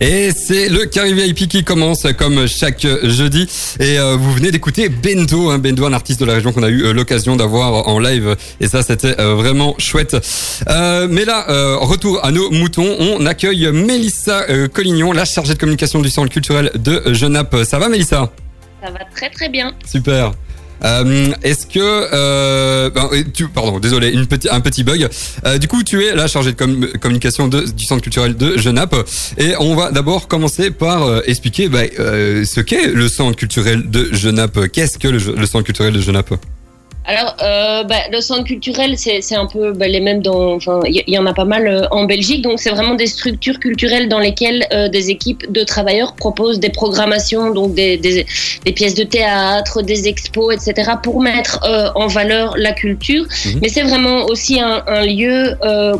Et c'est le Carré VIP qui commence comme chaque jeudi. Et euh, vous venez d'écouter Bendo, hein, Bendo, un artiste de la région qu'on a eu euh, l'occasion d'avoir en live. Et ça, c'était euh, vraiment chouette. mais là, retour à nos moutons. On accueille Mélissa Collignon, la chargée de communication du centre culturel de Genappe. Ça va, Mélissa? Ça va très très bien. Super. Euh, Est-ce que, euh, ben, tu, pardon, désolé, une un petit bug. Euh, du coup, tu es la chargée de communication du centre culturel de Genappe, et on va d'abord commencer par euh, expliquer ben, euh, ce qu'est le centre culturel de Genappe. Qu'est-ce que le, le centre culturel de Genappe alors, euh, bah, le centre culturel, c'est un peu bah, les mêmes dans. Enfin, il y, en a pas mal euh, en Belgique. Donc, c'est vraiment des structures culturelles dans lesquelles euh, des équipes de travailleurs proposent des programmations, donc des, des, des, pièces de théâtre, des expos, etc., pour mettre euh, en valeur la culture. Mhm. Mais c'est vraiment aussi un, un lieu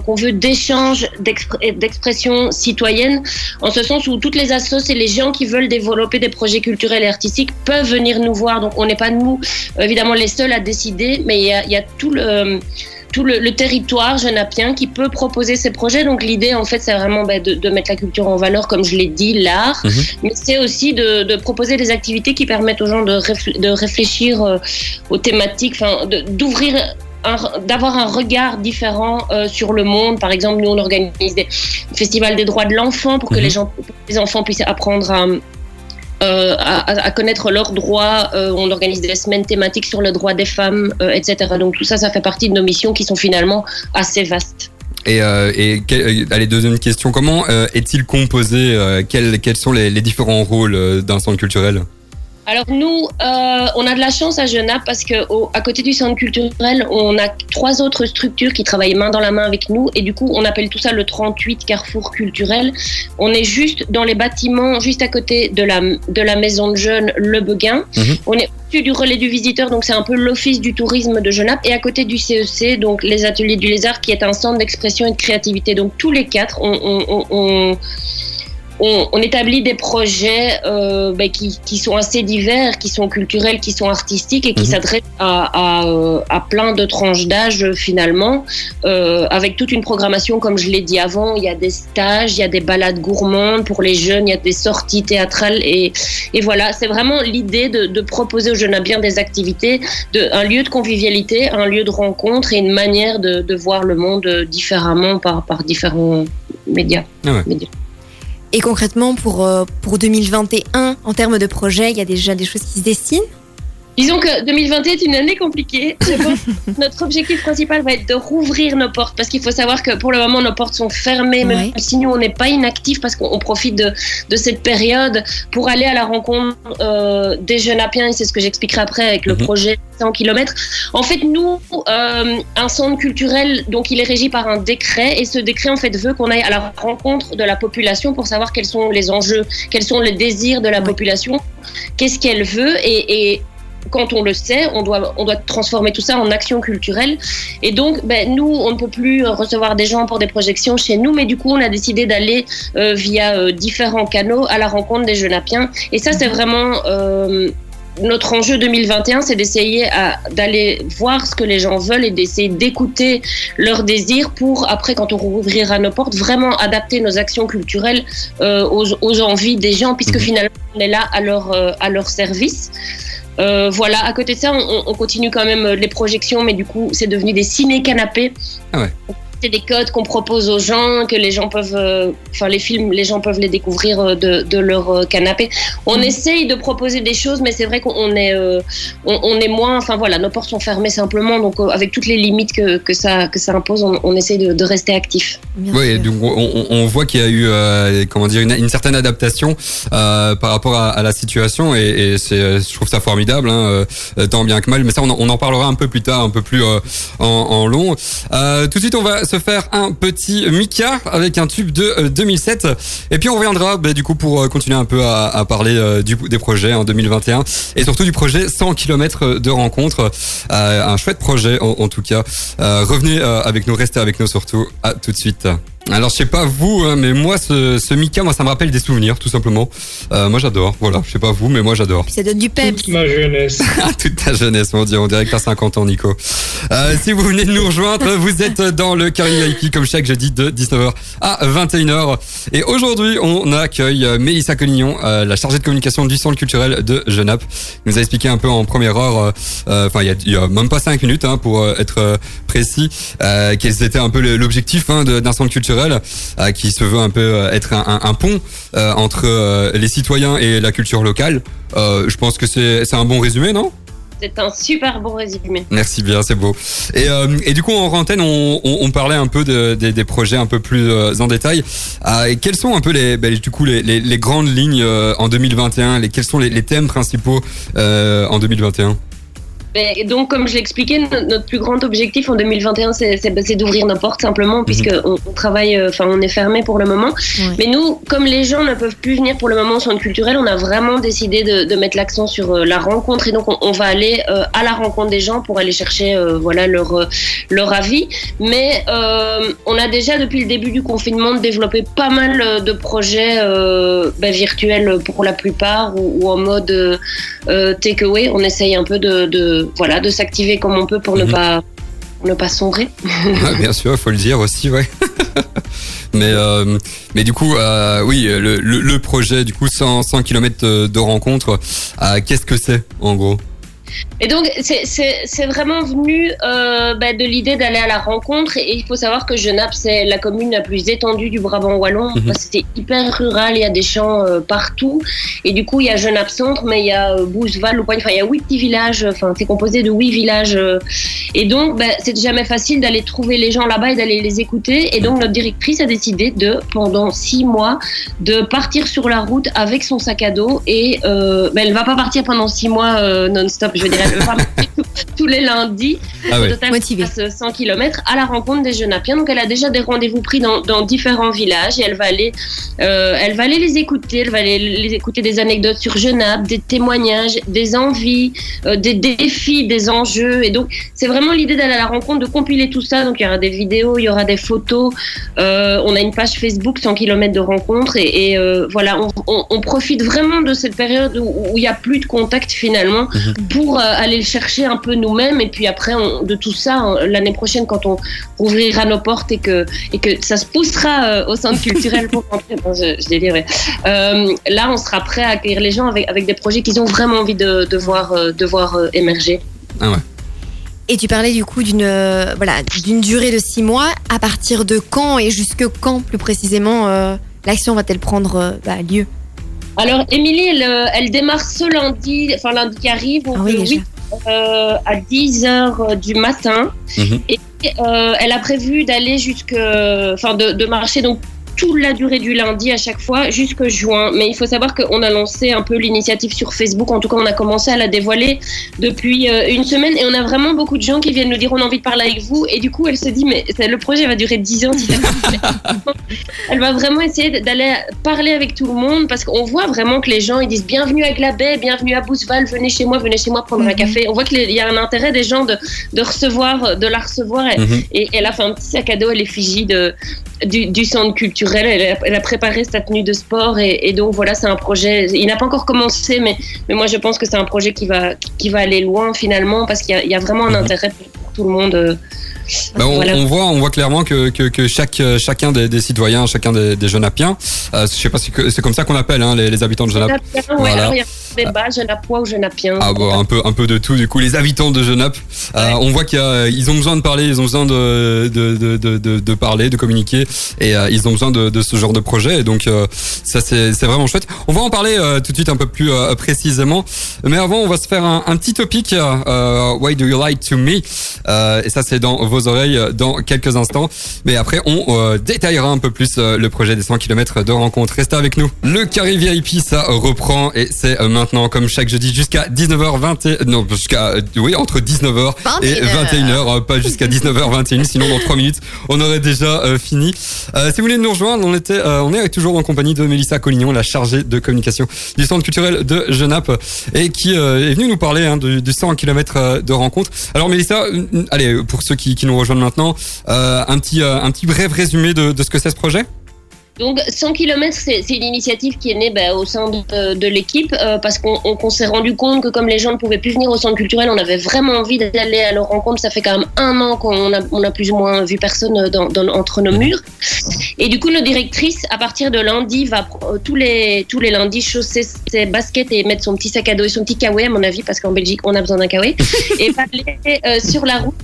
qu'on veut d'échange, d'expression citoyenne, en ce sens où toutes les associations et les gens qui veulent développer des projets culturels et artistiques peuvent venir nous voir. Donc, on n'est pas nous, évidemment, les seuls à décider mais il y a, tout le tout le, territoire genappien qui peut proposer ces projets. Donc l'idée, en fait, c'est vraiment bah, de, mettre la culture en valeur, comme je l'ai dit, l'art, mhm. mais c'est aussi de, proposer des activités qui permettent aux gens de, de réfléchir euh, aux thématiques, d'ouvrir d'avoir un regard différent euh, sur le monde. Par exemple, nous, on organise des festivals des droits de l'enfant pour que mhm. les, gens, les enfants puissent apprendre à euh, à, connaître leurs droits. Euh, on organise des semaines thématiques sur le droit des femmes, euh, etc. Donc tout ça, ça fait partie de nos missions qui sont finalement assez vastes. Et, et allez, deuxième question, comment est-il composé quels, sont les différents rôles d'un centre culturel? Alors nous, euh, on a de la chance à Genappe parce que à côté du centre culturel, on a trois autres structures qui travaillent main dans la main avec nous et du coup, on appelle tout ça le 38 Carrefour culturel. On est juste dans les bâtiments, juste à côté de la de la maison de jeunes Le Beguin. Mhm. On est au-dessus du relais du visiteur, donc c'est un peu l'office du tourisme de Genappe et à côté du CEC, e donc les ateliers du lézard qui est un centre d'expression et de créativité. Donc tous les quatre, on, on on, établit des projets euh, ben, qui, sont assez divers, qui sont culturels, qui sont artistiques et qui mhm. s'adressent euh, à, plein de tranches d'âge finalement, euh, avec toute une programmation, comme je l'ai dit avant, il y a des stages, il y a des balades gourmandes pour les jeunes, il y a des sorties théâtrales et, voilà, c'est vraiment l'idée de, proposer aux jeunes à bien des activités, de, un lieu de convivialité, un lieu de rencontre et une manière de, voir le monde différemment par, par différents médias. Ah médias. Et concrètement, pour, euh, pour 2021, en termes de projet, il y a déjà des choses qui se dessinent Disons que 2021 est une année compliquée. notre objectif principal va être de rouvrir nos portes parce qu'il faut savoir que pour le moment nos portes sont fermées, même si nous on n'est pas inactifs parce qu'on profite de, de, cette période pour aller à la rencontre euh, des jeunes appiens et c'est ce que j'expliquerai après avec le mhm. projet 100 km. En fait, nous, euh, un centre culturel, donc il est régi par un décret et ce décret en fait veut qu'on aille à la rencontre de la population pour savoir quels sont les enjeux, quels sont les désirs de la population, qu'est-ce qu'elle veut et, et quand on le sait, on doit, on doit transformer tout ça en action culturelle. Et donc, ben, nous, on ne peut plus recevoir des gens pour des projections chez nous, mais du coup, on a décidé d'aller euh, via euh, différents canaux à la rencontre des jeunes apiens. Et ça, c'est vraiment euh, notre enjeu 2021, c'est d'essayer d'aller voir ce que les gens veulent et d'essayer d'écouter leurs désirs pour, après, quand on rouvrira nos portes, vraiment adapter nos actions culturelles aux, aux, envies des gens, puisque mhm. finalement, on est là à leur, à leur service. Euh, voilà, à côté de ça, on, on, continue quand même les projections, mais du coup, c'est devenu des ciné-canapés. Ah ouais c'est des codes qu'on propose aux gens, que les gens peuvent, euh, enfin les films, les gens peuvent les découvrir euh, de, leur euh, canapé. On mm. essaye de proposer des choses, mais c'est vrai qu'on est, on, est moins, enfin voilà, nos portes sont fermées simplement, donc avec toutes les limites que, que ça, que ça impose, on, on essaye de, rester actif. oui, donc on, voit qu'il y a eu, comment dire, une, certaine adaptation par rapport à, la situation, et, c'est, je trouve ça formidable, hein, tant bien que mal. Mais ça, on, en parlera un peu plus tard, un peu plus en, en, long. tout de suite, on va se faire un petit Mika avec un tube de 2007. Euh, et puis on reviendra bah, du coup pour euh, continuer un peu à, parler euh, du, des projets en 2021 et surtout du projet 100 km de rencontres. un chouette projet en, tout cas. revenez avec nous, restez avec nous surtout. À tout de suite. Alors je sais pas vous, hein, mais moi ce, ce Mika, moi ça me rappelle des souvenirs tout simplement. Euh, moi j'adore, voilà. Je sais pas vous, mais moi j'adore. Ça donne du pep. Toute ma jeunesse. Toute ta jeunesse, mon dieu, on dirait que t'as 50 ans, Nico. Euh, si vous venez de nous rejoindre, vous êtes dans le Carré VIP comme chaque jeudi de 19h à 21h. Et aujourd'hui, on accueille Mélissa Collignon, euh, la chargée de communication du centre culturel de Genappe. nous a expliqué un peu en première heure, euh, euh, enfin il y a, même pas 5 minutes hein, pour être précis, quels étaient un peu l'objectif hein, d'un centre culturel qui se veut un peu être un, un pont entre les citoyens et la culture locale. je pense que c'est un bon résumé, non? C'est un super bon résumé. Merci bien, c'est beau. Et, euh, et, du coup, en antenne, on, on, on parlait un peu de, des projets un peu plus euh, en détail. Euh, quels sont un peu les, ben, du coup, les, les, les, grandes lignes euh, en 2021 les, Quels sont les, les thèmes principaux en 2021 donc, comme je l'expliquais, notre plus grand objectif en 2021, bah, c'est d'ouvrir nos portes simplement, mhm. puisque on, travaille, euh, enfin, on est fermé pour le moment. Mais nous, comme les gens ne peuvent plus venir pour le moment au centre culturel, on a vraiment décidé de, de mettre l'accent sur euh, la rencontre et donc on, va aller euh, à la rencontre des gens pour aller chercher, voilà, leur leur avis. Mais on a déjà depuis le début du confinement développé pas mal de projets bah, virtuels pour la plupart ou, en mode takeaway. On essaye un peu de, de voilà, de s'activer comme on peut pour ne mhm. pas ne pas sombrer. bien sûr, il faut le dire aussi, ouais. mais euh, mais du coup, euh, oui, le, projet du coup 100, 100 km de rencontre, euh, qu'est-ce que c'est en gros? Et donc, c'est vraiment venu euh, bah, de l'idée d'aller à la rencontre. Et il faut savoir que Genappe, c'est la commune la plus étendue du Brabant Wallon. Mhm. C'était hyper rural, il y a des champs euh, partout. Et du coup, il y a Genappe Centre, mais il y a euh, Bouzeval, enfin, il y a huit petits villages. Enfin, c'est composé de huit villages. Euh. et donc, bah, c'est jamais facile d'aller trouver les gens là-bas et d'aller les écouter. Et donc, notre directrice a décidé de, pendant six mois, de partir sur la route avec son sac à dos. Et bah, elle va pas partir pendant six mois non-stop je veux dire, elle tous les lundis. Ah ouais. Motivée. 100 km à la rencontre des Genapiens. Donc, elle a déjà des rendez-vous pris dans, dans, différents villages et elle va aller, euh, elle va aller les écouter. Elle va aller les écouter des anecdotes sur Genappe, des témoignages, des envies, euh, des défis, des enjeux. Et donc, c'est vraiment l'idée d'aller à la rencontre, de compiler tout ça. Donc, il y aura des vidéos, il y aura des photos. Euh, on a une page Facebook 100 km de rencontres et, et euh, voilà, on, on, on, profite vraiment de cette période où il n'y a plus de contact finalement mhm. pour pour euh, aller le chercher un peu nous-mêmes. Et puis après, de tout ça, l'année prochaine, quand on ouvrira nos portes et que, et que ça se poussera euh, au centre culturel pour rentrer, je, je euh, là, on sera prêt à accueillir les gens avec, avec des projets qu'ils ont vraiment envie de, de voir, de voir émerger. Ah ouais. Et tu parlais du coup d'une voilà d'une durée de six mois. À partir de quand et jusque quand plus précisément l'action va-t-elle prendre bah, lieu? Alors, Émilie, elle, euh, elle, démarre ce lundi, enfin lundi qui arrive, ah oui, euh, à 10 h du matin. Mhm. Et euh, elle a prévu d'aller jusque, enfin, de, de, marcher donc toute la durée du lundi à chaque fois jusque juin. Mais il faut savoir qu'on a lancé un peu l'initiative sur Facebook. En tout cas, on a commencé à la dévoiler depuis euh, une semaine et on a vraiment beaucoup de gens qui viennent nous dire on a envie de parler avec vous. Et du coup, elle se dit mais le projet va durer 10 ans. elle va vraiment essayer d'aller parler avec tout le monde parce qu'on voit vraiment que les gens ils disent bienvenue à Glabet, bienvenue à Bousval, venez chez moi, venez chez moi prendre un mhm. café. On voit qu'il y a un intérêt des gens de, de recevoir, de la recevoir. Mhm. Et, elle a fait un petit sac à dos à l'effigie de, du, du centre culturel elle a, préparé sa tenue de sport et, donc voilà, c'est un projet. Il n'a pas encore commencé, mais, mais moi je pense que c'est un projet qui va, qui va aller loin finalement parce qu'il y, a vraiment un mhm. intérêt pour, tout le monde. Euh, bah, on, voit, on voit clairement que, que, chaque, chacun des, citoyens, chacun des, des Genapiens, euh, je sais pas si c'est comme ça qu'on appelle hein, les, habitants de Genappe. Voilà. Des bas, Genapois ou Genapiens. Ah bon, un peu, un peu de tout. Du coup, les habitants de Genappe, euh, on voit qu'ils ont besoin de parler, ils ont besoin de, de, de, de, de parler, de communiquer, et euh, ils ont besoin de, de ce genre de projet. Et donc, euh, ça c'est vraiment chouette. On va en parler tout de suite un peu plus précisément. Mais avant, on va se faire un, un petit topic. Why do you like to me? Et ça, c'est dans vos oreilles dans quelques instants. Mais après, on euh, détaillera un peu plus euh, le projet des 100 km de rencontre. Restez avec nous. Le carré VIP, ça reprend et c'est maintenant maintenant, comme chaque jeudi, jusqu'à 19h20. Non, jusqu'à oui entre 19h et 21h, pas jusqu'à 19h21. sinon, dans 3 minutes, on aurait déjà fini. si vous voulez nous rejoindre, on était, on est toujours en compagnie de Mélissa Collignon, la chargée de communication du Centre culturel de Genappe, et qui est venue nous parler hein, du, 100 km de rencontre. Alors Mélissa, allez, pour ceux qui, qui nous rejoignent maintenant, un petit, un petit bref résumé de, de ce que c'est ce projet? Donc 100 km, c'est une initiative qui est née bah, au sein de, l'équipe euh, parce qu'on s'est rendu compte que comme les gens ne pouvaient plus venir au centre culturel, on avait vraiment envie d'aller à leur rencontre. Ça fait quand même un an qu'on a, on a plus ou moins vu personne dans, entre nos murs. Et du coup, notre directrice, à partir de lundi, va euh, tous les, tous les lundis chausser ses baskets et mettre son petit sac à dos et son petit kawaii, à mon avis, parce qu'en Belgique, on a besoin d'un kawaii, et va aller euh, sur la route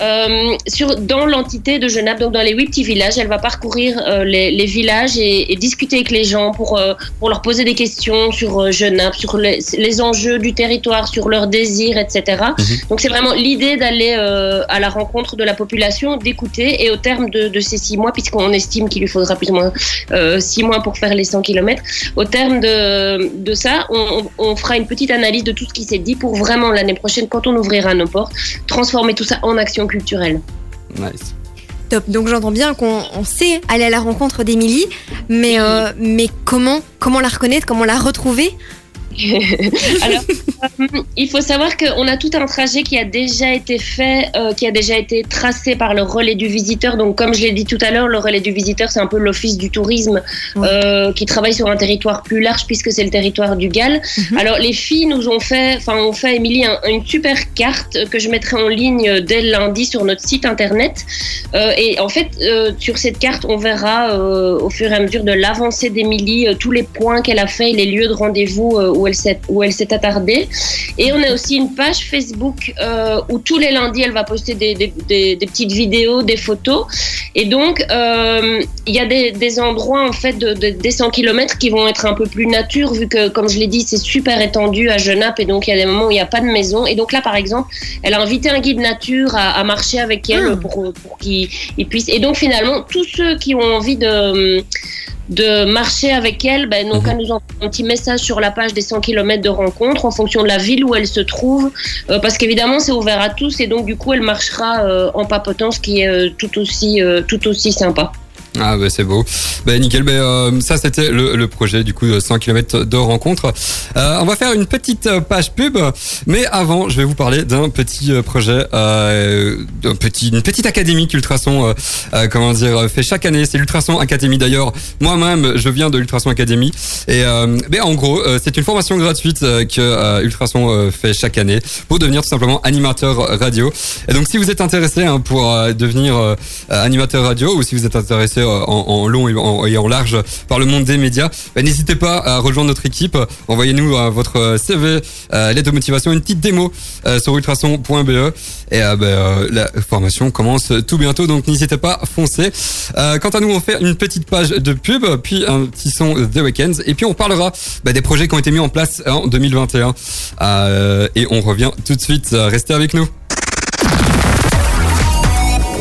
euh, sur, dans l'entité de Genappe, donc dans les huit petits villages. Elle va parcourir euh, les, les, villages et, et, discuter avec les gens pour, euh, pour leur poser des questions sur Genappe, sur les, les, enjeux du territoire, sur leurs désirs, etc. Mhm. Donc c'est vraiment l'idée d'aller à la rencontre de la population, d'écouter et au terme de, de ces six mois, puisqu'on estime qu'il lui faudra plus ou moins six mois pour faire les 100 km, au terme de, de ça, on, on fera une petite analyse de tout ce qui s'est dit pour vraiment l'année prochaine, quand on ouvrira nos portes, transformer tout ça en action culturelle. Nice. Top. Donc j'entends bien qu'on sait aller à la rencontre d'Émilie, mais, euh, mais comment, comment la reconnaître, comment la retrouver Alors, euh, il faut savoir qu'on a tout un trajet qui a déjà été fait, euh, qui a déjà été tracé par le relais du visiteur. Donc, comme je l'ai dit tout à l'heure, le relais du visiteur, c'est un peu l'office du tourisme euh, qui travaille sur un territoire plus large puisque c'est le territoire du Galles. Mhm. Alors, les filles nous ont fait, enfin, ont fait, Émilie, une super carte que je mettrai en ligne dès lundi sur notre site internet. et en fait, sur cette carte, on verra au fur et à mesure de l'avancée d'Émilie tous les points qu'elle a fait, les lieux de rendez-vous où elle s'est où elle s'est attardée. Et on a aussi une page Facebook euh, où tous les lundis elle va poster des, des, des, petites vidéos, des photos. Et donc euh, il y a des, endroits en fait de, des 100 km qui vont être un peu plus nature vu que comme je l'ai dit c'est super étendu à Genappe et donc il y a des moments où il n'y a pas de maison. Et donc là par exemple elle a invité un guide nature à, à marcher avec elle ah. pour, pour qu'il puisse. Et donc finalement tous ceux qui ont envie de de marcher avec elle, ben, donc mhm. nous envoyer un petit message sur la page des 100 km de rencontre en fonction de la ville où elle se trouve, euh, parce qu'évidemment c'est ouvert à tous et donc du coup elle marchera euh, en papotant, ce qui est euh, tout aussi tout aussi sympa. Ah bah c'est beau. Bah nickel. Bah, euh, ça c'était le, le, projet du coup 100 km de rencontre. Euh, on va faire une petite euh, page pub, mais avant je vais vous parler d'un petit euh, projet, euh, d'un petit, une petite académie qu'Ultrason, euh, comment dire, fait chaque année. C'est l'Ultrason Academy d'ailleurs. Moi-même je viens de l'Ultrason Academy et mais en gros c'est une formation gratuite que Ultrason fait chaque année pour devenir tout simplement animateur radio. Et donc si vous êtes intéressé hein, pour devenir animateur radio ou si vous êtes intéressé euh, en, long et en, large par le monde des médias, bah, n'hésitez pas à rejoindre notre équipe. Envoyez-nous euh, votre CV, euh, l'aide de motivation, une petite démo sur ultrason.be. Et bah, la formation commence tout bientôt, donc n'hésitez pas, foncez. quant à nous, on fait une petite page de pub, puis un petit son The Weekends, et puis on parlera bah, des projets qui ont été mis en place en 2021. et on revient tout de suite. Restez avec nous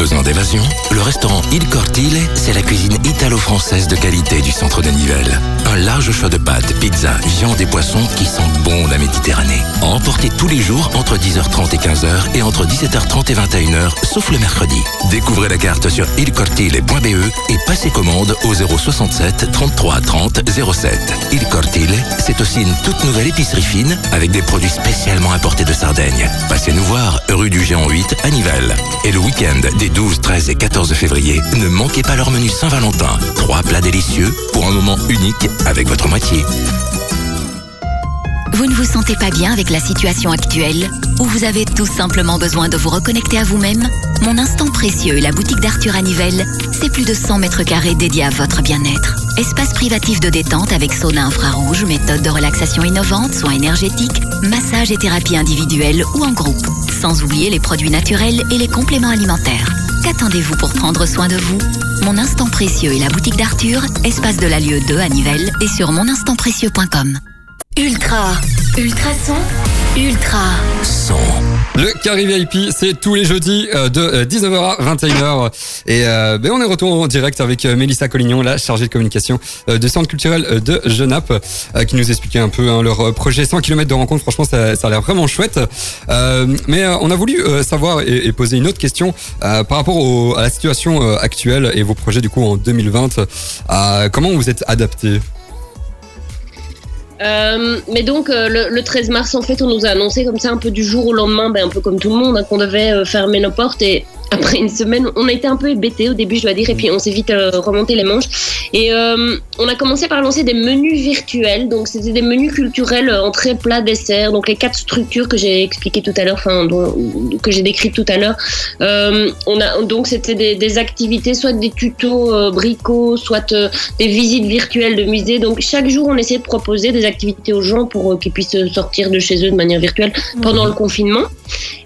Besoin d'évasion Le restaurant Il Cortile, c'est la cuisine italo-française de qualité du centre de Nivelles. Un large choix de pâtes, pizzas, viande et poissons qui sentent bon la Méditerranée. Emportez tous les jours entre 10h30 et 15h et entre 17h30 et 21h, sauf le mercredi. Découvrez la carte sur ilcortile.be et passez commande au 067 33 30 07. Il Cortile, c'est aussi une toute nouvelle épicerie fine avec des produits spécialement importés de Sardaigne. Passez nous voir rue du Géant 8 à Nivelles. Et le week-end des 12, 13 et 14 février, ne manquez pas leur menu Saint-Valentin. Trois plats délicieux pour un moment unique avec votre moitié. Vous ne vous sentez pas bien avec la situation actuelle Ou vous avez tout simplement besoin de vous reconnecter à vous-même? Mon instant précieux la boutique d'Arthur à c'est plus de 100 mètres carrés dédiés à votre bien-être. Espace privatif de détente avec sauna infrarouge, méthode de relaxation innovante, soins énergétiques, massage et thérapie individuelle ou en groupe. Sans oublier les produits naturels et les compléments alimentaires. Qu'attendez-vous pour prendre soin de vous? Mon instant précieux et la boutique d'Arthur, espace de la Lieu 2 à Nivelles et sur moninstantprécieux.com. Ultra, ultra son, ultra Son. Le Carré VIP, c'est tous les jeudis euh, de euh, 19h à 21h. Et euh, ben, on est retour en direct avec euh, Mélissa Collignon, la chargée de communication euh, du Centre culturel euh, de Genappe, euh, qui nous expliquait un peu hein, leur euh, projet 100 km de rencontre. Franchement, ça, ça a l'air vraiment chouette. Euh, mais euh, on a voulu euh, savoir et, poser une autre question euh, par rapport à la situation euh, actuelle et vos projets du coup en 2020. Euh, comment vous êtes adaptés? Euh, mais donc euh, le, le 13 mars, en fait, on nous a annoncé comme ça un peu du jour au lendemain, ben, un peu comme tout le monde, hein, qu'on devait euh, fermer nos portes. Et après une semaine, on a été un peu hébétés au début, je dois dire, et puis on s'est vite euh, remonté les manches. Et euh, on a commencé par lancer des menus virtuels. Donc c'était des menus culturels euh, entrée, plat, dessert. Donc les quatre structures que j'ai expliquées tout à l'heure, enfin que j'ai décrites tout à l'heure. Euh, on a donc c'était des, des activités, soit des tutos euh, bricots, soit euh, des visites virtuelles de musées. Donc chaque jour, on essayait de proposer des activités aux gens pour qu'ils puissent sortir de chez eux de manière virtuelle pendant le confinement.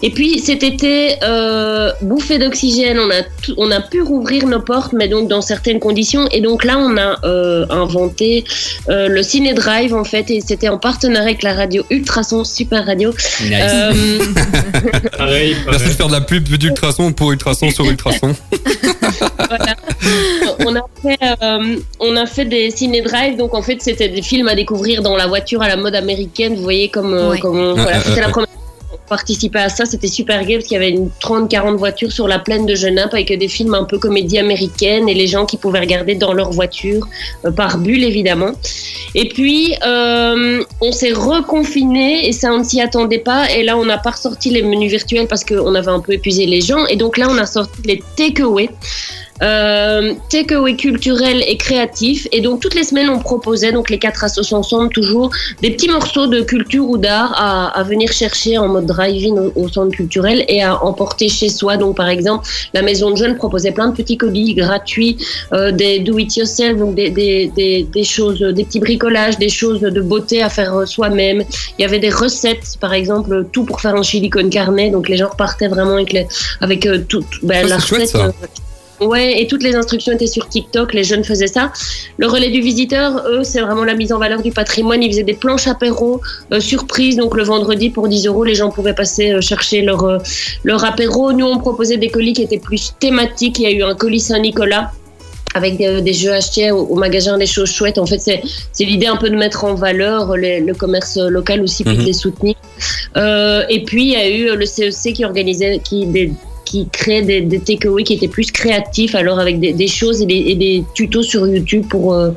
Et puis cet été, euh, d'oxygène, on a tout- on a pu rouvrir nos portes, mais donc dans certaines conditions. Et donc là, on a euh, inventé euh, le Ciné Drive en fait, et c'était en partenariat avec la radio Ultrason, super radio. Euh, Pareil, Merci de faire de la pub d'Ultrason pour Ultrason sur Ultrason. Voilà. on a fait euh, on a fait des ciné drive donc en fait c'était des films à découvrir dans la voiture à la mode américaine vous voyez comme, euh, Ouais. comme voilà, c'était la première participait à ça c'était super gay parce qu'il y avait une 30 40 voitures sur la plaine de Genappe avec des films un peu comédie américaine et les gens qui pouvaient regarder dans leur voiture euh, par bulle évidemment. Et puis euh, on s'est reconfiné et ça on ne s'y attendait pas. Et là on n'a pas ressorti les menus virtuels parce qu'on avait un peu épuisé les gens. Et donc là on a sorti les takeaway euh, takeaway culturel et créatif. Et donc, toutes les semaines, on proposait, donc les quatre associations ensemble, toujours des petits morceaux de culture ou d'art à, à venir chercher en mode drive-in au, au centre culturel et à emporter chez soi. Donc, par exemple, la Maison de Jeunes proposait plein de petits colis gratuits, euh, des do-it-yourself, donc des, des, des, des choses, des petits bricolages, des choses de beauté à faire euh, soi-même. Il y avait des recettes, par exemple, tout pour faire un chili con carne. Donc, les gens repartaient vraiment avec, les, avec euh, tout, ben, Ça, la chouette, recette. ça. Euh, Ouais, et toutes les instructions étaient sur TikTok, les jeunes faisaient ça. Le relais du visiteur, eux, c'est vraiment la mise en valeur du patrimoine. Ils faisaient des planches apéro euh, surprises, donc le vendredi pour 10 euros, les gens pouvaient passer euh, chercher leur, euh, leur apéro. Nous, on proposait des colis qui étaient plus thématiques. Il y a eu un colis Saint-Nicolas avec des, des jeux achetés au, au magasin des choses chouettes. En fait, c'est c'est l'idée un peu de mettre en valeur les- le commerce local aussi, puis de Mhm. les soutenir. Euh, et puis, il y a eu le CEC qui organisait, qui, des, qui créait des, takeaways qui étaient plus créatifs, alors avec des, choses et des, et des tutos sur YouTube pour, euh,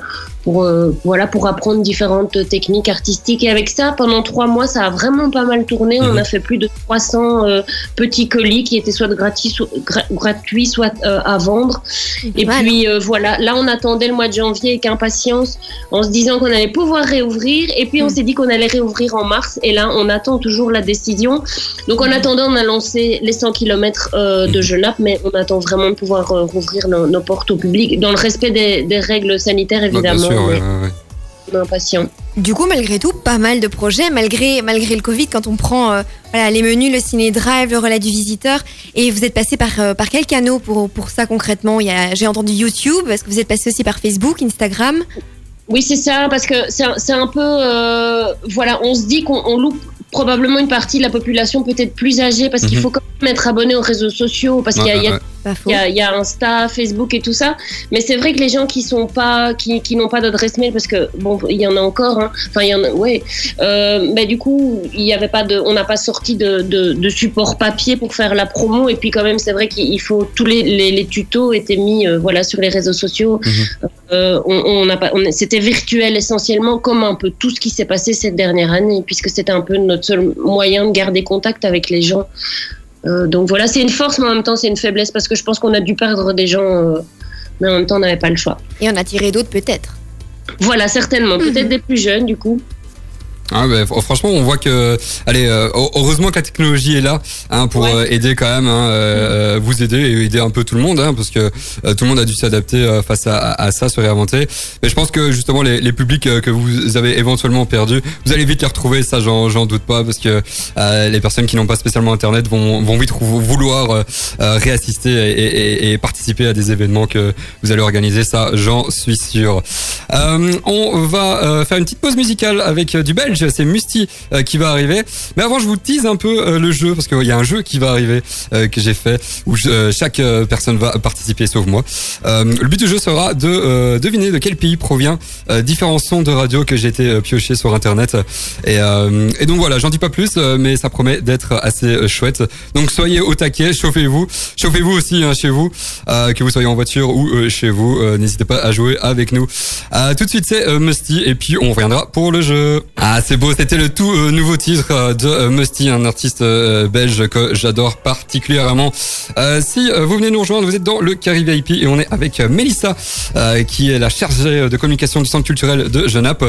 pour, euh, voilà, pour apprendre différentes techniques artistiques. Et avec ça, pendant trois mois, ça a vraiment pas mal tourné. On Mhm. a fait plus de 300 euh, petits colis qui étaient soit gratuits, soit, gra- gratuits, soit euh, à vendre. Et puis euh, voilà, là on attendait le mois de janvier avec impatience en se disant qu'on allait pouvoir réouvrir. Et puis on Mm. s'est dit qu'on allait réouvrir en mars. Et là on attend toujours la décision. Donc en attendant, on a lancé les 100 km de. Genappe, mais on attend vraiment de pouvoir euh, rouvrir nos, nos portes au public dans le respect des, des règles sanitaires bien évidemment. Ouais, ouais, ouais. on est impatient. Du coup, malgré tout, pas mal de projets, malgré, malgré le Covid, quand on prend euh, voilà, les menus, le ciné drive, le relais du visiteur. Et vous êtes passé par, euh, par quel canot pour, pour ça concrètement? Il y a- J'ai entendu YouTube, est-ce que vous êtes passé aussi par Facebook, Instagram? Oui, c'est ça, parce que c'est un, c'est un peu. euh, voilà, on se dit qu'on on loupe probablement une partie de la population peut-être plus âgée, parce qu'il Mhm. faut quand même être abonné aux réseaux sociaux, parce qu'il y a- Ouais, y. Il y, a, il y a Insta, Facebook et tout ça, mais c'est vrai que les gens qui sont pas, qui, qui n'ont pas d'adresse mail, parce que bon, il y en a encore, hein. enfin il y en a, ouais, euh, mais du coup il y avait pas de, on n'a pas sorti de, de, de support papier pour faire la promo, et puis quand même c'est vrai qu'il faut tous les, les, les tutos étaient mis, euh, voilà, sur les réseaux sociaux. Mhm. Euh, on, on n'a pas, on- c'était virtuel essentiellement, comme un peu tout ce qui s'est passé cette dernière année, puisque c'était un peu notre seul moyen de garder contact avec les gens. Euh, donc voilà, c'est une force, mais en même temps, c'est une faiblesse parce que je pense qu'on a dû perdre des gens, euh, mais en même temps, on n'avait pas le choix. Et on a tiré d'autres peut-être. Voilà, certainement. Peut-être des plus jeunes, du coup. Ah bah, fr- franchement, on voit que, allez, euh, heureusement que la technologie est là hein, pour Ouais. euh, aider quand même, hein, euh, euh, vous aider et aider un peu tout le monde, hein, parce que euh, tout le monde a dû s'adapter face à, à ça, se réinventer. Mais je pense que justement les, les publics que vous avez éventuellement perdus, vous allez vite les retrouver, ça j'en j'en doute pas, parce que euh, les personnes qui n'ont pas spécialement Internet vont, vont vite vou- vouloir réassister et, et- et participer à des événements que vous allez organiser, ça j'en suis sûr. Euh, on va euh, faire une petite pause musicale avec du belge, c'est Musti euh, qui va arriver. Mais avant, je vous tease un peu euh, le jeu parce qu'il y a un jeu qui va arriver euh, que j'ai fait où euh, chaque personne va participer sauf moi. Le but du jeu sera de deviner de quel pays provient différents sons de radio que j'ai été pioché sur internet. Et, et donc voilà, j'en dis pas plus, mais ça promet d'être assez chouette. Donc soyez au taquet, chauffez-vous, chauffez-vous aussi hein, chez vous, que vous soyez en voiture ou chez vous. N'hésitez pas à jouer avec nous. Tout de suite, c'est Musty et puis on reviendra pour le jeu. C'est beau, c'était le tout euh, nouveau titre euh, de euh, Musty, un artiste euh, belge que j'adore particulièrement. Si vous venez nous rejoindre, vous êtes dans le Carry VIP et on est avec euh, qui est la chargée de communication du centre culturel de Genappe.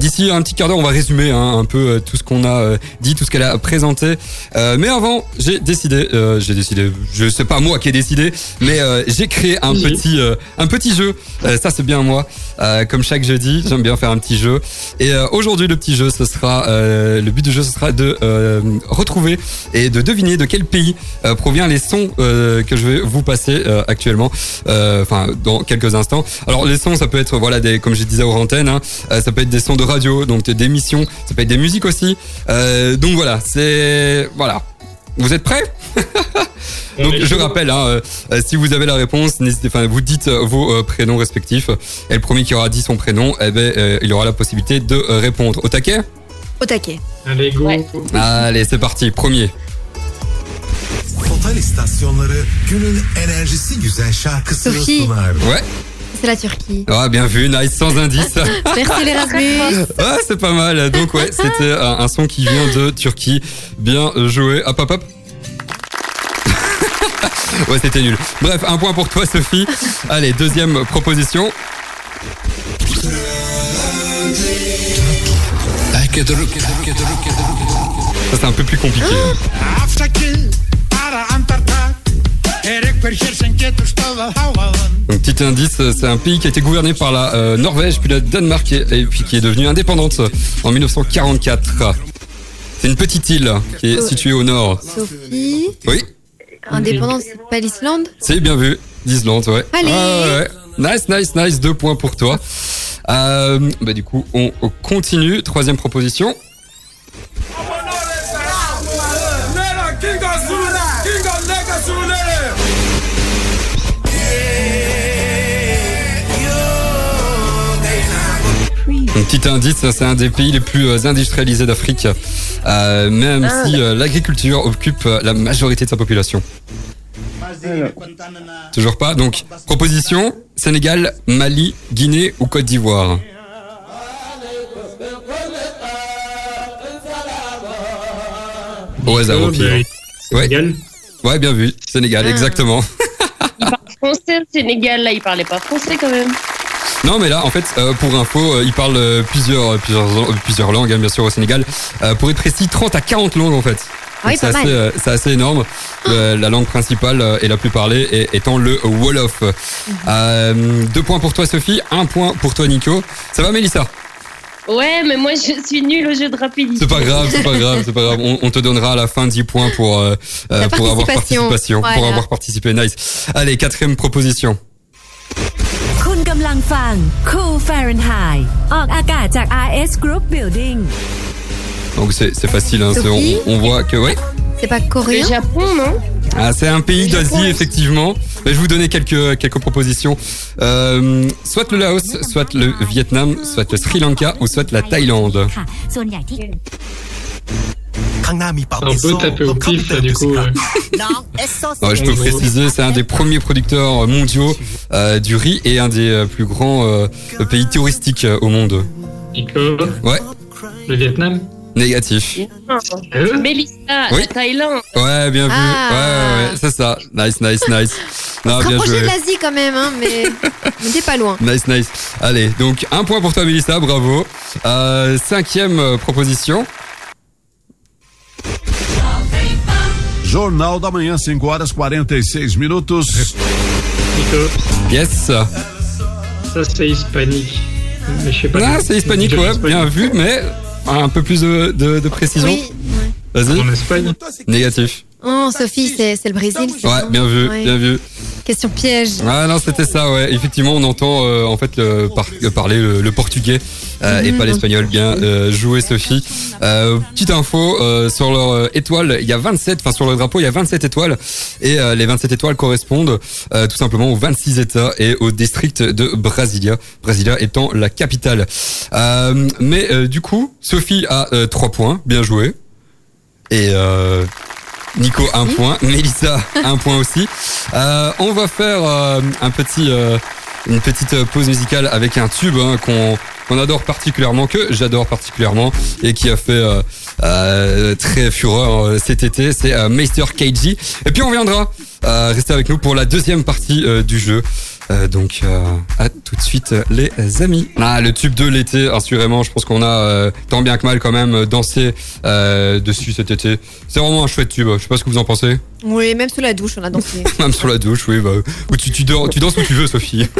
D'ici un petit quart d'heure, on va résumer hein, un peu tout ce qu'on a dit, tout ce qu'elle a présenté. Mais avant, j'ai décidé, j'ai décidé, je sais pas moi qui ai décidé, mais j'ai créé un Oui. petit, un petit jeu. Ça, c'est bien moi. Euh, comme chaque jeudi, j'aime bien faire un petit jeu. Et euh, aujourd'hui, le petit jeu, ce sera, euh, le but du jeu, ce sera de euh, retrouver et de deviner de quel pays euh, provient les sons que je vais vous passer actuellement. Enfin, dans quelques instants. Alors, les sons, ça peut être, voilà, des, comme je disais aux antennes, hein, ça peut être des sons de radio, donc des émissions, ça peut être des musiques aussi. Donc voilà, c'est, voilà. Vous êtes prêts On donc je rappelle, hein, euh, euh, si vous avez la réponse, n'hésitez, enfin vous dites euh, vos euh, prénoms respectifs. Et le premier qui aura dit son prénom, eh ben, euh, il aura la possibilité de répondre. Au taquet Au taquet. Allez, go. Ouais. Allez, c'est parti. Premier. Total istasyonları günün enerjisi güzel şarkısını Sophie. sunar. Ouais. C'est la Turquie. Ah, bien vu, nice, sans indice. Merci l'Erasmus. ah, c'est pas mal. Donc ouais, c'était un, un son qui vient de Turquie. Bien joué. Hop, hop, hop. ouais, c'était nul. Bref, un point pour toi, Sophie. Allez, deuxième proposition. Ça, c'est un peu plus compliqué. Donc, petit indice, c'est un pays qui a été gouverné par la euh, Norvège, puis la Danemark, et, et puis qui est devenue indépendante en 1944. C'est une petite île qui est située au nord. Sophie. Oui, Indépendance, c'est pas l'Islande c'est bien vu. D'Islande, ouais. Allez. Ouais. Nice, nice, nice. Deux points pour toi. Euh, bah, du coup, on continue. Troisième proposition. Un petit indice, c'est un des pays les plus euh, industrialisés d'Afrique, euh, même si euh, l'agriculture occupe la majorité de sa population. Toujours pas. Donc, proposition Sénégal, Mali, Guinée ou Côte d'Ivoire. Au hasard au pire. Ouais, bien vu. Sénégal, Ah. exactement. Français, le Sénégal, là, il parlait pas français quand même. Non, mais là, en fait, euh, pour info, euh, ils parlent euh, plusieurs, euh, plusieurs, euh, plusieurs langues, hein, bien sûr, au Sénégal. Euh, pour être précis, 30 à 40 langues, en fait. Ah oui, c'est assez, euh, assez énorme. Le- la langue principale euh, et la plus parlée est- étant le Wolof. Euh, deux points pour toi, Sophie. Un point pour toi, Nico. Ça va, Mélissa? Ouais, mais moi, je suis nulle au jeu de rapidité. C'est pas grave, c'est pas grave, c'est pas grave. On, on te donnera à la fin 10 points pour, pour avoir participation. Pour avoir participé. Nice. Allez, quatrième proposition. คุณกำลังฟัง Cool Fahrenheit ออกอากาศจาก RS Group Building Donc c'est c'est facile, hein, c'est- Sophie on, on voit que ouais. C'est pas Le coréen Japon, non Ah, c'est un pays Le Japon, d'Asie, oui. effectivement. Mais je vais vous donner quelques, quelques propositions. Euh, soit le Laos, soit le Vietnam, soit le Sri Lanka ou soit la Thaïlande. Un peu tapé au pif, du coup. ouais, je peux préciser, c'est un des premiers producteurs mondiaux euh, du riz et un des euh, plus grands euh, pays touristiques au monde. Ouais. Le Vietnam Négatif. Ah, Mélissa, oui. Thaïlande. Ouais, bien vu. Ah. Ouais, ouais, ouais. c'est ça. Nice, nice, nice. Non, bien joué. de l'Asie quand même, hein, mais on pas loin. Nice, nice. Allez, donc un point pour toi, Mélissa, bravo. Cinquième proposition. Jornal da Manhã, 5 horas 46 minutos. Yes. ça c'est hispanique. Mais je sais pas. Ah, c'est hispanique, ouais, bien vu, mais un peu plus de, de, de précision. Oui. Vas-y. En Espagne. Négatif. Oh, Sophie, c'est c'est le Brésil. c'est Ouais, bien vu, Ouais. bien vu. Question piège. Ah non, c'était ça, ouais. Effectivement, on entend euh, en fait le, par- euh, parler le, le portugais euh, et Mhm. pas l'espagnol. Bien euh, joué, Sophie. Euh, petite info euh, sur leur euh, étoile, il y a 27, enfin sur le drapeau, il y a 27 étoiles et euh, les 27 étoiles correspondent euh, tout simplement aux 26 États et au district de Brasilia. Brasilia étant la capitale. Euh, mais euh, du coup, Sophie a 3 points, bien joué. Et euh, Nico un point, Mélissa un point aussi. Euh, on va faire euh, un petit, euh, une petite pause musicale avec un tube hein, qu'on qu'on adore particulièrement, que j'adore particulièrement et qui a fait euh, euh, très fureur euh, cet été. C'est euh, Meister KG. Et puis on viendra euh, rester avec nous pour la deuxième partie du jeu. Euh, donc euh, à tout de suite euh, les amis. Ah, le tube de l'été, assurément, je pense qu'on a tant bien que mal quand même dansé dessus cet été. C'est vraiment un chouette tube. Je sais pas ce que vous en pensez. Oui, même sous la douche, on a dansé. Même sur la douche, oui. Bah, ou tu, tu, dors- tu danses où tu veux, Sophie.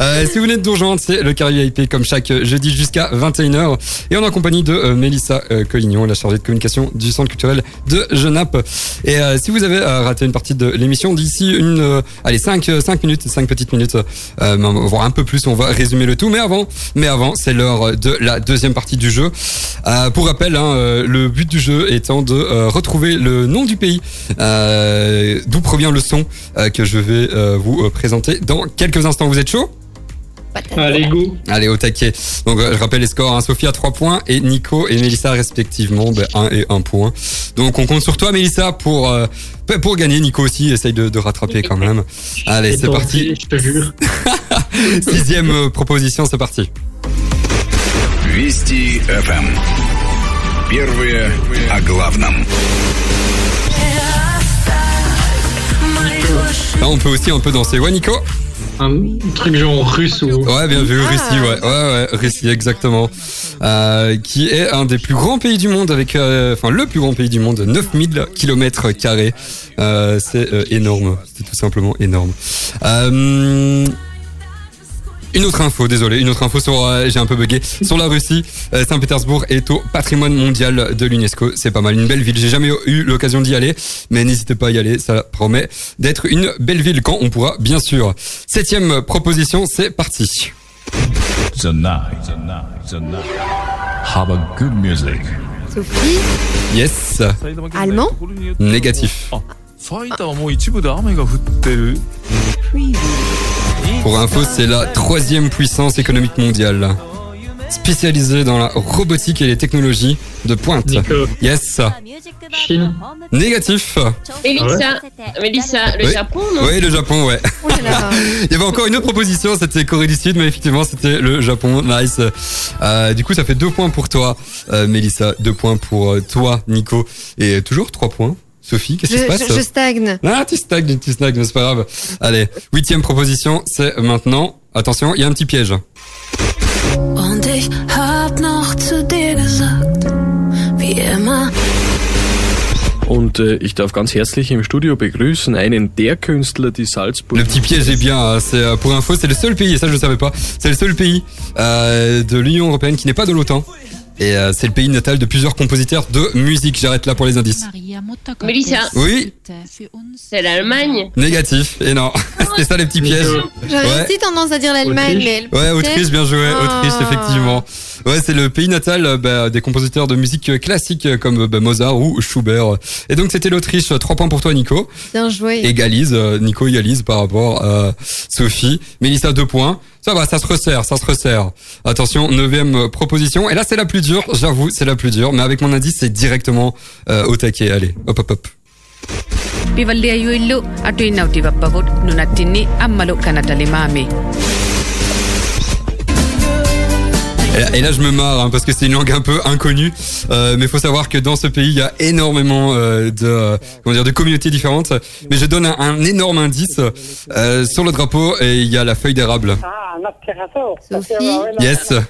Euh, si vous venez de rejoindre, c'est le Carré IP comme chaque jeudi jusqu'à 21h. Et on est en compagnie de euh, Mélissa euh, Collignon, la chargée de communication du Centre culturel de Genappe. Et euh, si vous avez euh, raté une partie de l'émission, d'ici une, euh, allez, 5, minutes, 5 petites minutes, euh, voire un peu plus, on va résumer le tout. Mais avant, mais avant, c'est l'heure de la deuxième partie du jeu. Euh, pour rappel, hein, euh, le but du jeu étant de euh, retrouver le nom du pays euh, d'où provient le son euh, que je vais euh, vous euh, présenter dans quelques instants. Vous êtes chaud Allez, go. Allez, au taquet. Donc, euh, je rappelle les scores. Hein. Sophie a 3 points et Nico et Mélissa respectivement 1 et 1 point. Donc, on compte sur toi, Mélissa, pour, euh, pour gagner. Nico aussi essaye de, de rattraper quand même. Allez, J'ai c'est tenté, parti. Je te jure. Sixième euh, proposition, c'est parti. Вести FM. Первые о главном. Là, on peut aussi un peu danser. Ouais, Nico Un truc genre russe ou. Ouais, bien vu, Ah. Russie, ouais, ouais, ouais, Russie, exactement. Euh, qui est un des plus grands pays du monde avec, euh, enfin, le plus grand pays du monde, 9000 kilomètres carrés. Euh, c'est euh, énorme, c'est tout simplement énorme. Une autre info, désolé, une autre info sur, euh, j'ai un peu bugué, sur la Russie. Euh, Saint-Pétersbourg est au patrimoine mondial de l'UNESCO. C'est pas mal, une belle ville. J'ai jamais eu l'occasion d'y aller, mais n'hésitez pas à y aller. Ça promet d'être une belle ville quand on pourra, bien sûr. Septième proposition, c'est parti. The night, the night, the night. Have a good music. Sophie, Yes, allemand négatif. 埼 pour info, c'est la troisième puissance économique mondiale, spécialisée dans la robotique et les technologies de pointe. Yes. Chine. Négatif. Mélissa, ouais. Mélissa le. Japon, non Oui, le Japon, ouais. Il y avait encore une autre proposition, c'était Corée du Sud, mais effectivement, c'était le Japon. Nice. Euh, du coup, ça fait deux points pour toi, euh, Mélissa, deux points pour euh, toi, Nico, et toujours trois points Sophie, qu'est-ce qui se passe je- je stagne. Ah, tu stagnes, tu stagnes, mais c'est pas grave. Allez, huitième proposition, c'est maintenant. Attention, il y a un petit piège. Und ich hab noch zu dir gesagt, wie immer. Und äh, ich darf ganz herzlich im Studio begrüßen einen der Künstler, die Salzburg. Le petit piège est bien. hein, C'est euh, pour info, c'est le seul pays, et ça je ne savais pas. C'est le seul pays euh, de l'Union européenne qui n'est pas de l'OTAN. Et euh, c'est le pays natal de plusieurs compositeurs de musique. J'arrête là pour les indices. Mélissa, Oui, c'est l'Allemagne. négatif. Et non, c'était ça les petits pièges. J'aurais Ouais. aussi tendance à dire l'Allemagne, mais. Ouais, Autriche, bien joué, Ah. Autriche, effectivement. Ouais, c'est le pays natal euh, bah, des compositeurs de musique classique euh, comme euh, bah, Mozart ou Schubert. Et donc c'était l'Autriche. Trois points pour toi, Nico. Bien joué. Égalise, Nico égalise par rapport à Sophie. Mélissa, deux points. Ça va, ça se resserre, ça se resserre. Attention, neuvième euh, proposition. Et là, c'est la plus dure, j'avoue, c'est la plus dure. Mais avec mon indice, c'est directement euh, au taquet. Allez, hop, hop, hop. Et là, et là, je me marre hein, parce que c'est une langue un peu inconnue, euh, mais il faut savoir que dans ce pays il y a énormément euh, de euh, comment dire de communautés différentes. Mais je donne un, un énorme indice euh, sur le drapeau et il y a la feuille d'érable. Sophie, Yes. euh,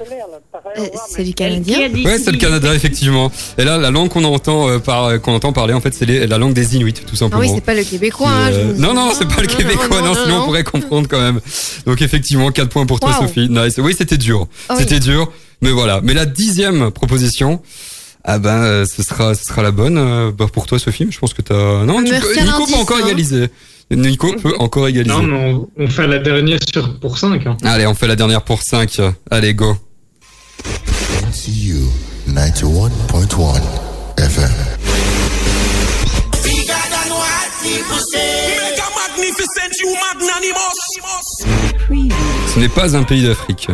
c'est du canadien. Ouais, c'est le Canada effectivement. Et là, la langue qu'on entend euh, par euh, qu'on entend parler en fait, c'est les- la langue des Inuits tout Ah simplement. oui, c'est pas le québécois. Hein, je euh, vous- non, non, c'est pas le non, québécois, non, non, non, sinon on non. pourrait comprendre quand même. Donc effectivement, 4 points pour toi. Sophie. Nice. Oui, c'était dur. Ah oui. C'était dur, mais voilà. Mais la dixième proposition, ah ben, euh, ce sera, ce sera la bonne euh, bah, pour toi, Sophie. Je pense que t'as. Non, tu peux... un Nico peut encore hein. égaliser. Nico peut encore égaliser. Non, mais on, on fait la dernière sur pour 5. Hein. Allez, on fait la dernière pour 5 Allez, go. MCU 91.1 FM. Ce n'est pas un pays d'Afrique.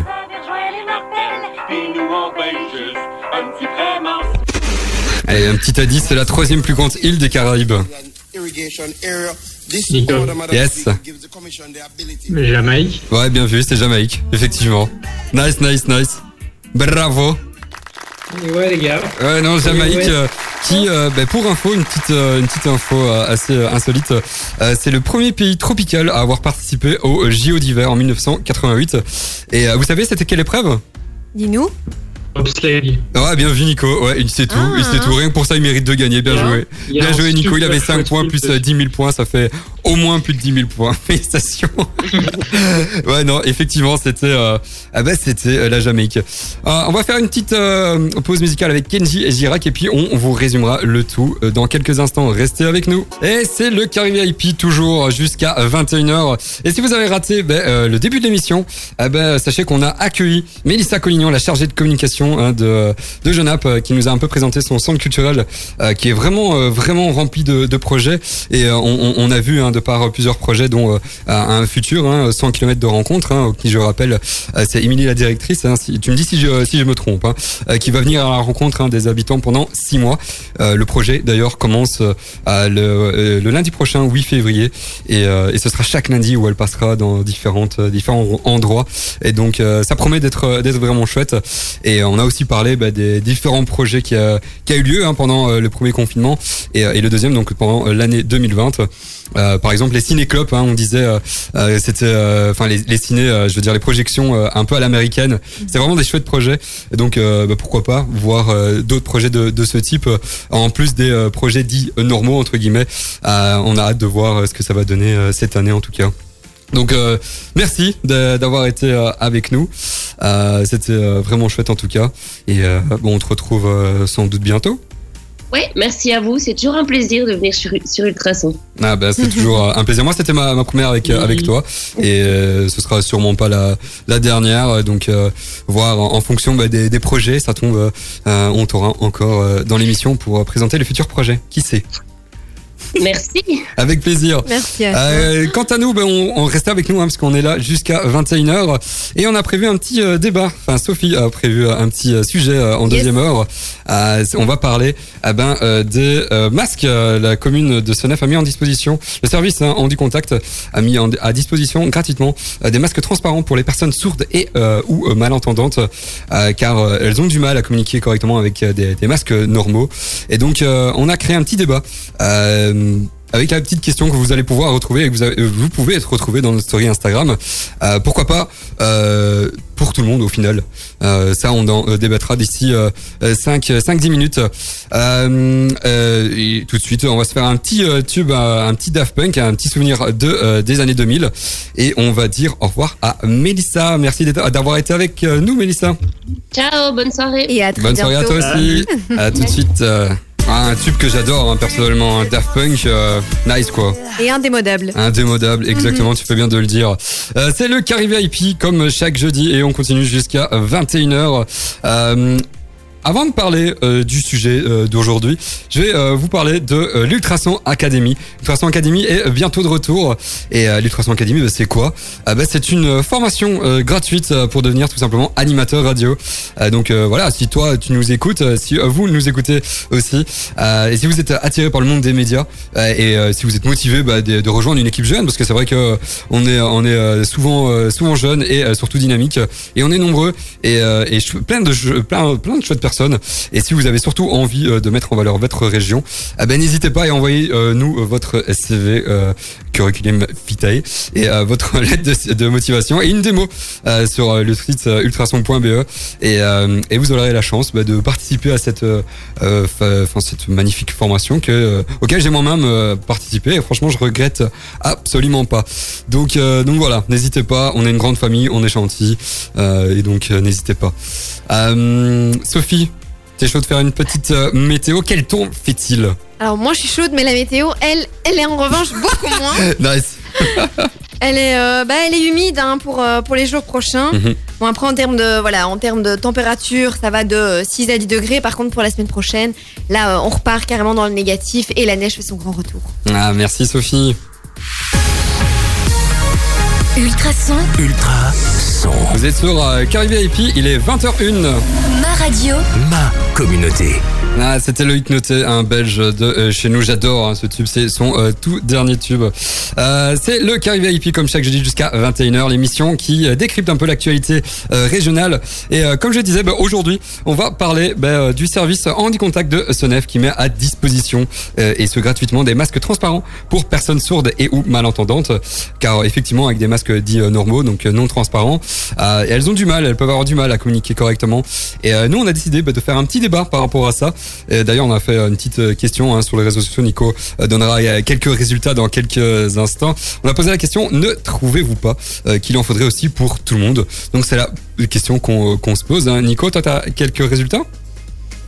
Allez, un petit indice, c'est la troisième plus grande île des Caraïbes. Yes. Jamaïque. Ouais, bien vu, c'est Jamaïque, effectivement. Nice, nice, nice. Bravo. Ouais, les gars. Ouais, non, Jamaïque, euh, qui, euh, bah, pour info, une petite, euh, une petite info euh, assez euh, insolite, euh, c'est le premier pays tropical à avoir participé au JO d'hiver en 1988. Et euh, vous savez, c'était quelle épreuve? Dis-nous. Bobsleigh. Ouais, bien vu Nico, ouais, il sait tout, il sait tout, rien que pour ça il mérite de gagner, bien joué. Bien joué Nico, il avait 5 chouette points plus de- euh, 10 000 points, ça fait au moins plus de 10 000 points. Félicitations. ouais, non, effectivement, c'était euh, ah bah, c'était euh, la Jamaïque. Euh, on va faire une petite euh, pause musicale avec Kenji et Girac et puis on, vous résumera le tout euh, dans quelques instants. Restez avec nous. Et c'est le Carré VIP toujours jusqu'à 21h. Et si vous avez raté ben, euh, le début de l'émission, eh ben, sachez qu'on a accueilli Mélissa Collignon, la chargée de communication hein, de, de Genap, euh, qui nous a un peu présenté son centre culturel euh, qui est vraiment euh, vraiment rempli de, projets. Et on, a vu hein, de par plusieurs projets, dont un futur, hein, 100 km de rencontres, hein, qui je rappelle, c'est Émilie la directrice. hein, tu me dis si je, me trompe, hein, qui va venir à la rencontre hein, des habitants pendant six mois. Le projet d'ailleurs commence le, lundi prochain, 8 février, et, ce sera chaque lundi où elle passera dans différentes différents endroits. Et donc ça promet d'être vraiment chouette. Et on a aussi parlé bah, des différents projets qui a, qui a eu lieu hein, pendant euh, le premier confinement et, euh, et le deuxième donc pendant euh, l'année 2020. Euh, par exemple les cinéclopes, hein, on disait, euh, c'était, enfin les, les ciné, je veux dire les projections un peu à l'américaine. C'est vraiment des chouettes projets. Et donc bah, pourquoi pas voir d'autres projets de, de ce type en plus des projets dits normaux entre guillemets. On a hâte de voir ce que ça va donner cette année en tout cas. Donc euh, merci d'avoir été euh, avec nous. Euh, C'était euh, vraiment chouette en tout cas. Et euh, bon, on te retrouve sans doute bientôt. Ouais, merci à vous. C'est toujours un plaisir de venir sur, sur Ultrason. Ah bah c'est toujours un plaisir. Moi c'était ma, ma première avec avec toi et euh, ce sera sûrement pas la la dernière. Donc euh, voir en, en fonction bah, des, des projets, ça tombe, euh, on t'aura encore dans l'émission pour présenter les futurs projets. Qui sait? Merci. Avec plaisir. Merci à toi. Euh, quant à nous, ben, on, on reste avec nous hein, parce qu'on est là jusqu'à 21h et on a prévu un petit euh, débat. Enfin, Sophie a prévu euh, un petit euh, sujet euh, en Yes. deuxième heure. Euh, on va parler eh ben, euh, des euh, masques. Euh, La commune de Senef a mis en disposition, le service hein, Handy Contact a mis en- à disposition gratuitement euh, des masques transparents pour les personnes sourdes et euh, ou euh, malentendantes euh, car euh, elles ont du mal à communiquer correctement avec euh, des, des masques normaux. Et donc, euh, on a créé un petit débat. Euh, avec la petite question que vous allez pouvoir retrouver et que vous, avez- vous pouvez être retrouvé dans notre story Instagram. Euh, pourquoi pas euh, pour tout le monde au final. Euh, ça, on en euh, débattra d'ici 5-10 minutes. Euh, euh, et tout de suite, on va se faire un petit euh, tube, euh, un petit Daft Punk, un petit souvenir de euh, des années 2000. Et on va dire au revoir à Mélissa. Merci d'avoir été avec euh, nous, Mélissa. Ciao, bonne soirée. Et à très Bonne soirée à toi aussi. à tout de suite. Euh, un tube que j'adore hein, personnellement, Daft Punk, euh, nice quoi. Et indémodable. Indémodable, exactement, tu fais bien de le dire. Euh, c'est le Carré VIP comme chaque jeudi et on continue jusqu'à 21h. Euh, avant de parler euh, du sujet euh, d'aujourd'hui, je vais euh, vous parler de l'Ultrason Academy. L'Ultrason Academy est bientôt de retour. Et l'Ultrason Academy, bah, c'est quoi? Ah bah, C'est une formation gratuite pour devenir tout simplement animateur radio. Donc voilà, si toi tu nous écoutes, si vous nous écoutez aussi, et si vous êtes attiré par le monde des médias, et si vous êtes motivé bah, de, rejoindre une équipe jeune, parce que c'est vrai que on est on est souvent souvent jeune et surtout dynamique, et on est nombreux et, et plein de plein plein de chouettes personnes. Et si vous avez surtout envie euh, de mettre en valeur votre région, eh ben n'hésitez pas et envoyez euh, euh, votre CV curriculum vitae. Et euh, votre lettre de, motivation et une démo euh, sur euh, le site ultrason.be et, et vous aurez la chance bah, de participer à cette cette magnifique formation que auquel j'ai moi-même participé. Et franchement je regrette absolument pas. Donc donc voilà, n'hésitez pas, on est une grande famille, on est gentil et donc n'hésitez pas. Sophie, t'es chaud de faire une petite météo? Quel ton fait-il? Alors moi je suis chaude, mais la météo, elle, elle est en revanche beaucoup moins. Nice. Elle est, euh, bah, elle est humide hein, pour, euh, pour les jours prochains. Mhm. Bon après en termes de voilà en termes de température, ça va de euh, 6 à 10 degrés. Par contre pour la semaine prochaine, là euh, on repart carrément dans le négatif et la neige fait son grand retour. Ah merci Sophie. Ultrason, Ultra son. Vous êtes sur euh, Caribé IP, il est 20h01. ma radio. Ma communauté. Ah, c'était Loïc Noté, un belge de euh, chez nous. J'adore hein, ce tube, c'est son euh, tout dernier tube. Euh, c'est le Caribé IP comme chaque jeudi jusqu'à 21h, l'émission qui euh, décrypte un peu l'actualité régionale. Et comme je disais, bah, aujourd'hui, on va parler bah, du service Handy Contact de Sonef qui met à disposition et ce gratuitement des masques transparents pour personnes sourdes et ou malentendantes. Car effectivement, avec des masques dits normaux, donc non transparents, elles ont du mal, elles peuvent avoir du mal à communiquer correctement. Et nous, on a décidé bah, de faire un petit débat par rapport à ça. D'ailleurs, on a fait une petite euh, question hein, sur les réseaux sociaux. Nico euh, donnera euh, quelques résultats dans quelques instants. On a posé la question ne trouvez-vous pas qu'il en faudrait aussi pour tout le monde? Donc c'est la question qu'on qu'on se pose. hein. Nico, toi, t'as quelques résultats?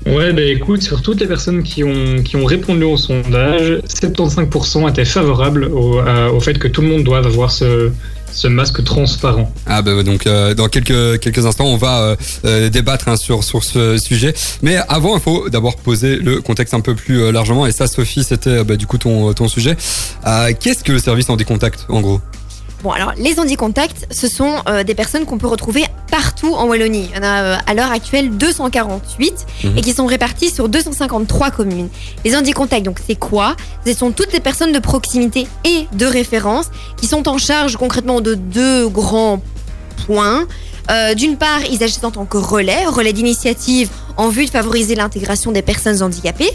Ouais, bah écoute, sur toutes les personnes qui ont, qui ont répondu au sondage, 75% étaient favorables au, au fait que tout le monde doive avoir ce, ce masque transparent. Ah bah donc euh, dans quelques quelques instants on va euh, euh, débattre hein, sur ce sujet. Mais avant il faut d'abord poser le contexte un peu plus largement et ça Sophie c'était bah, du coup ton ton sujet. Qu'est-ce que le service en décontact en gros? Bon, alors les handicontacts, ce sont euh, des personnes qu'on peut retrouver partout en Wallonie. Il y en a euh, à l'heure actuelle 248 Mhm. et qui sont répartis sur 253 communes. Les handicontacts, donc c'est quoi? Ce sont toutes les personnes de proximité et de référence qui sont en charge concrètement de deux grands points. Euh, D'une part, ils agissent en tant que relais, relais d'initiative en vue de favoriser l'intégration des personnes handicapées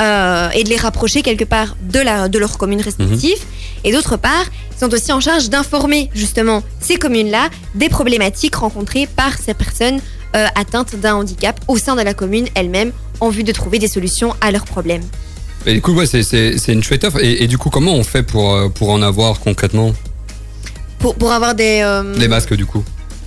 euh, et de les rapprocher quelque part de, la, de leur commune respective. Et d'autre part, ils sont aussi en charge d'informer justement ces communes-là des problématiques rencontrées par ces personnes euh, atteintes d'un handicap au sein de la commune elle-même en vue de trouver des solutions à leurs problèmes. Et du coup ouais c'est une chouette offre et, et du coup comment on fait pour euh, pour en avoir concrètement? Pour, pour avoir des... euh, les masques du coup